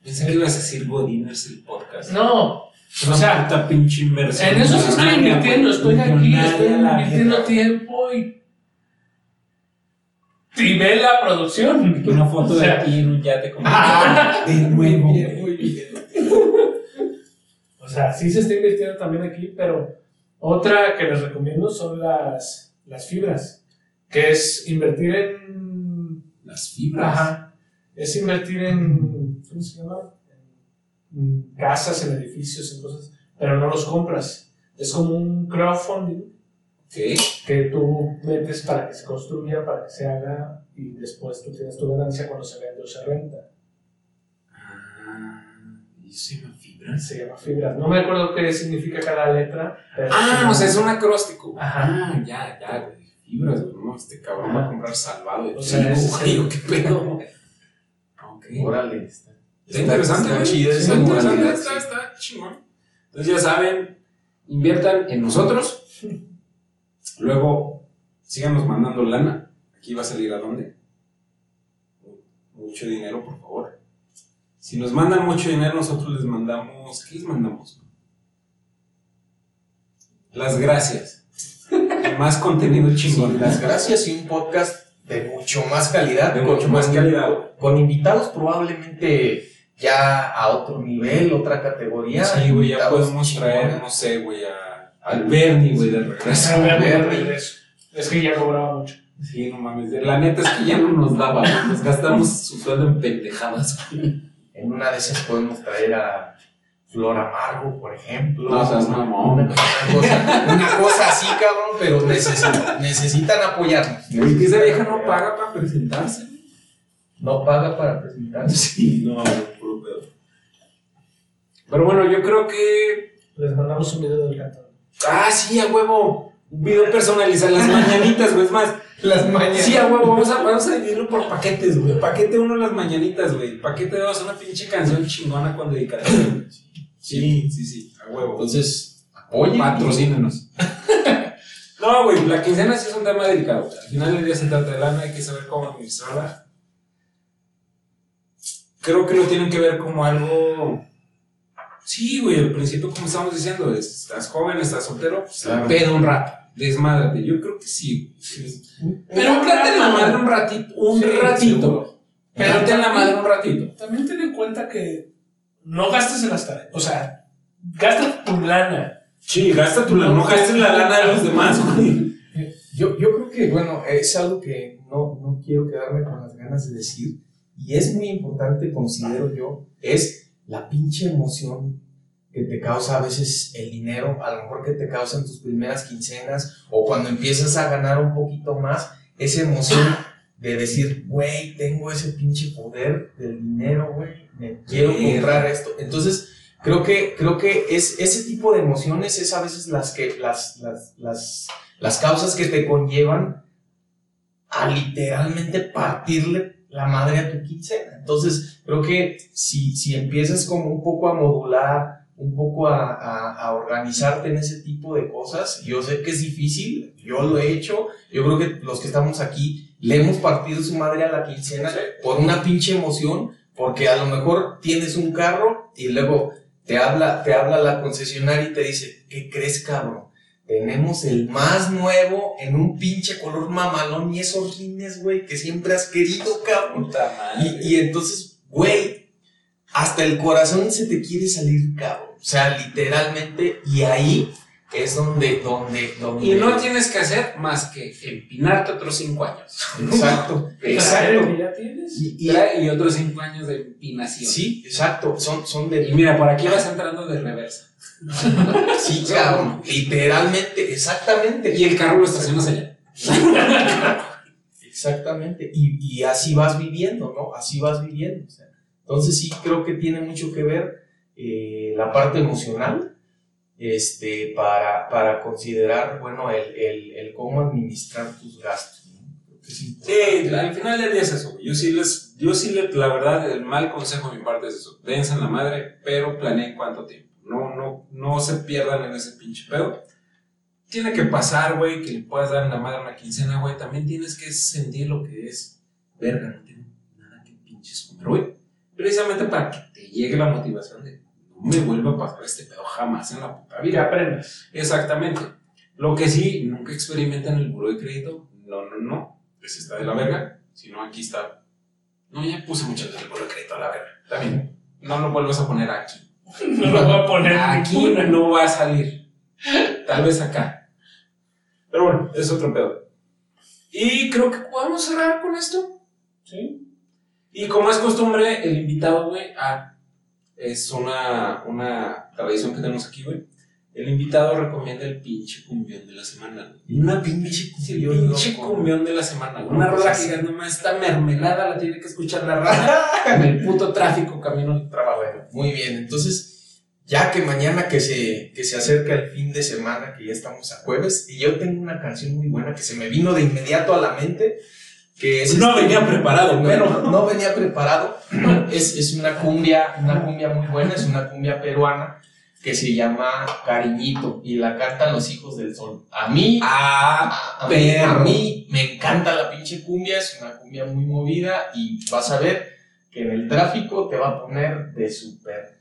Pensé que ibas a decir Godiners el podcast. No, o sea, puta pinche inversión. en eso sí estoy invirtiendo, estoy aquí, estoy invirtiendo tiempo y. Y ve la producción. Una foto O sea, de ti en un yate como (laughs) Ah. de nuevo. Muy bien, güey. muy bien. O sea, sí se está invirtiendo también aquí, pero otra que les recomiendo son las, las fibras, que es invertir en... Las fibras. Ajá, es invertir en... ¿Cómo se llama? En casas, en edificios, en cosas, pero no los compras. Es como un crowdfunding Ok. que tú metes para que se construya, para que se haga y después tú tienes tu ganancia cuando se vende o se renta. Ah, ¿y se llama fibras? Se llama fibras. No me acuerdo qué significa cada letra. Pero Ah, o sea, es un acróstico. Ajá. Ah, ya, ya, güey. Fibras, güey. No, este cabrón va a comprar salvado de O sea, es (laughs) el- ¿Qué pedo? (laughs) Ok. Órale. Está, Está interesante, está chida Está esa interesante, moralidad. está, está chingón. Entonces ya saben, inviertan en nosotros. Luego, síganos mandando lana. Aquí va a salir a dónde. Mucho dinero, por favor. Si nos mandan mucho dinero, nosotros les mandamos. ¿Qué les mandamos? Las gracias. (laughs) Más contenido chingón. Las gracias y un podcast de mucho más calidad. De mucho más calidad. Con invitados probablemente ya a otro nivel, otra categoría. Sí, güey, ya podemos traer, no sé, güey, a, al Bernie, güey, de regreso. A ver, Berry. de regreso. Es que ya cobraba mucho. Sí, no mames. La neta es que ya no nos daba, güey. Nos gastamos su sueldo en pendejadas, güey. En una de esas podemos traer a Flor Amargo, por ejemplo. No seas una, mamón. una cosa, una cosa así, cabrón, pero necesitan, necesitan apoyarnos. Que esa vieja no paga para presentarse. No paga para presentarse. Sí, no, güey. Pero bueno, yo creo que. Les mandamos un video del cantón. Ah, sí, a huevo. Un video personalizado, las mañanitas, güey. Es más, Las mañanas. sí, a huevo. Vamos a, vamos a dividirlo por paquetes, güey. Paquete uno, las mañanitas, güey. Paquete dos, una pinche canción chingona con dedicación. Sí, sí, sí, a huevo. Entonces, apoyen. Patrocínenos. (laughs) No, güey, la quincena sí es un tema delicado. Al final del día se trata de lana, hay que saber cómo administrarla. Creo que lo tienen que ver como algo. Sí, güey, al principio, como estamos diciendo, es- estás joven, estás soltero, pues, Claro. pedo un rato, desmádrate. Yo creo que sí. sí. Pero Un plante la madre un ratito, un Sí, ratito. Pero Pero en la madre un ratito. También ten en cuenta que no gastes en las tareas. O sea, gasta tu lana. Sí, gasta tu lana, no gastes la lana de los demás, güey. Yo, yo creo que, bueno, es algo que no, no quiero quedarme con las ganas de decir, y es muy importante, considero yo, es la pinche emoción que te causa a veces el dinero, a lo mejor que te causa en tus primeras quincenas, o cuando empiezas a ganar un poquito más, esa emoción de decir, güey, tengo ese pinche poder del dinero, güey, me quiero comprar esto. Entonces, creo que, creo que es ese tipo de emociones es a veces las que, las, las, las, las causas que te conllevan a literalmente partirle la madre a tu quincena. Entonces, creo que si, si empiezas como un poco a modular un poco a, a, a, organizarte en ese tipo de cosas. Yo sé que es difícil, yo lo he hecho, yo creo que los que estamos aquí le hemos partido su madre a la quincena por una pinche emoción, porque a lo mejor tienes un carro y luego te habla, te habla la concesionaria y te dice, ¿qué crees cabrón? Tenemos el más nuevo en un pinche color mamalón y esos rines, güey, que siempre has querido, cabrón. Y, y entonces, güey, hasta el corazón se te quiere salir, cabrón. O sea, literalmente, y ahí es donde, donde, donde. Y no tienes que hacer más que empinarte otros cinco años. Exacto, (laughs) exacto. ya tienes? Y, y, otros cinco años de empinación. Sí, exacto. Son, son de. Y mira, por aquí vas entrando de reversa. (laughs) sí, cabrón. Literalmente, exactamente. Y el carro lo estacionas allá. (laughs) exactamente. Y, y, así vas viviendo, ¿no? Así vas viviendo. entonces sí creo que tiene mucho que ver eh, la parte emocional este, para, para considerar, bueno, el, el, el cómo administrar tus gastos. Sí, al final del día es eso. Yo sí les, yo sí les, la verdad, el mal consejo de mi parte es eso. Dense en la madre, pero planeen cuánto tiempo. No, no, no se pierdan en ese pinche pedo. Tiene que pasar, güey, que le puedas dar en la madre una quincena, güey. También tienes que sentir lo que es. Verga, no tengo nada que pinches comer, güey. Precisamente para que te llegue la motivación de no me vuelva a pasar este pedo jamás en la puta vida. Que aprendas. Exactamente. Lo que sí, nunca experimenten el buro de crédito. No, no, no. Ese está de la verga. Si no, aquí está. No, ya puse muchas veces el buro de crédito a la verga. También. No lo vuelvas a poner aquí. (laughs) No lo voy a poner aquí. No va a salir. Tal vez acá. Pero bueno, es otro pedo. Y creo que podemos cerrar con esto. Sí. Y como es costumbre, el invitado, güey, ah, es una, una tradición que tenemos aquí, güey. El invitado recomienda el pinche cumbión de la semana. Una pinche cumbión. El pinche cumbión de la semana. Una rola que digas, nomás esta mermelada la tiene que escuchar la raza (laughs) en el puto tráfico camino al trabajo. Muy bien, entonces, ya que mañana que se, que se acerca el fin de semana, que ya estamos a jueves, y yo tengo una canción muy buena que se me vino de inmediato a la mente. Que es no este- venía preparado, no, pero. No, venía preparado. Es, es una cumbia, una cumbia muy buena, es una cumbia peruana que se llama Cariñito y la cantan los hijos del sol. A mí, Ah, a, mí, a mí me encanta la pinche cumbia, es una cumbia muy movida y vas a ver que en el tráfico te va a poner de súper,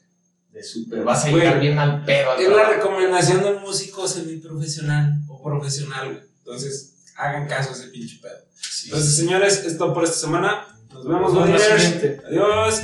de súper, vas a llegar Güey, bien al pedo. al Es la recomendación de un músico semiprofesional o profesional, güey. Entonces, hagan caso a ese pinche pedo. Sí. Entonces, señores, es todo por esta semana. Nos vemos, Nos vemos la Godiners. siguiente. Adiós.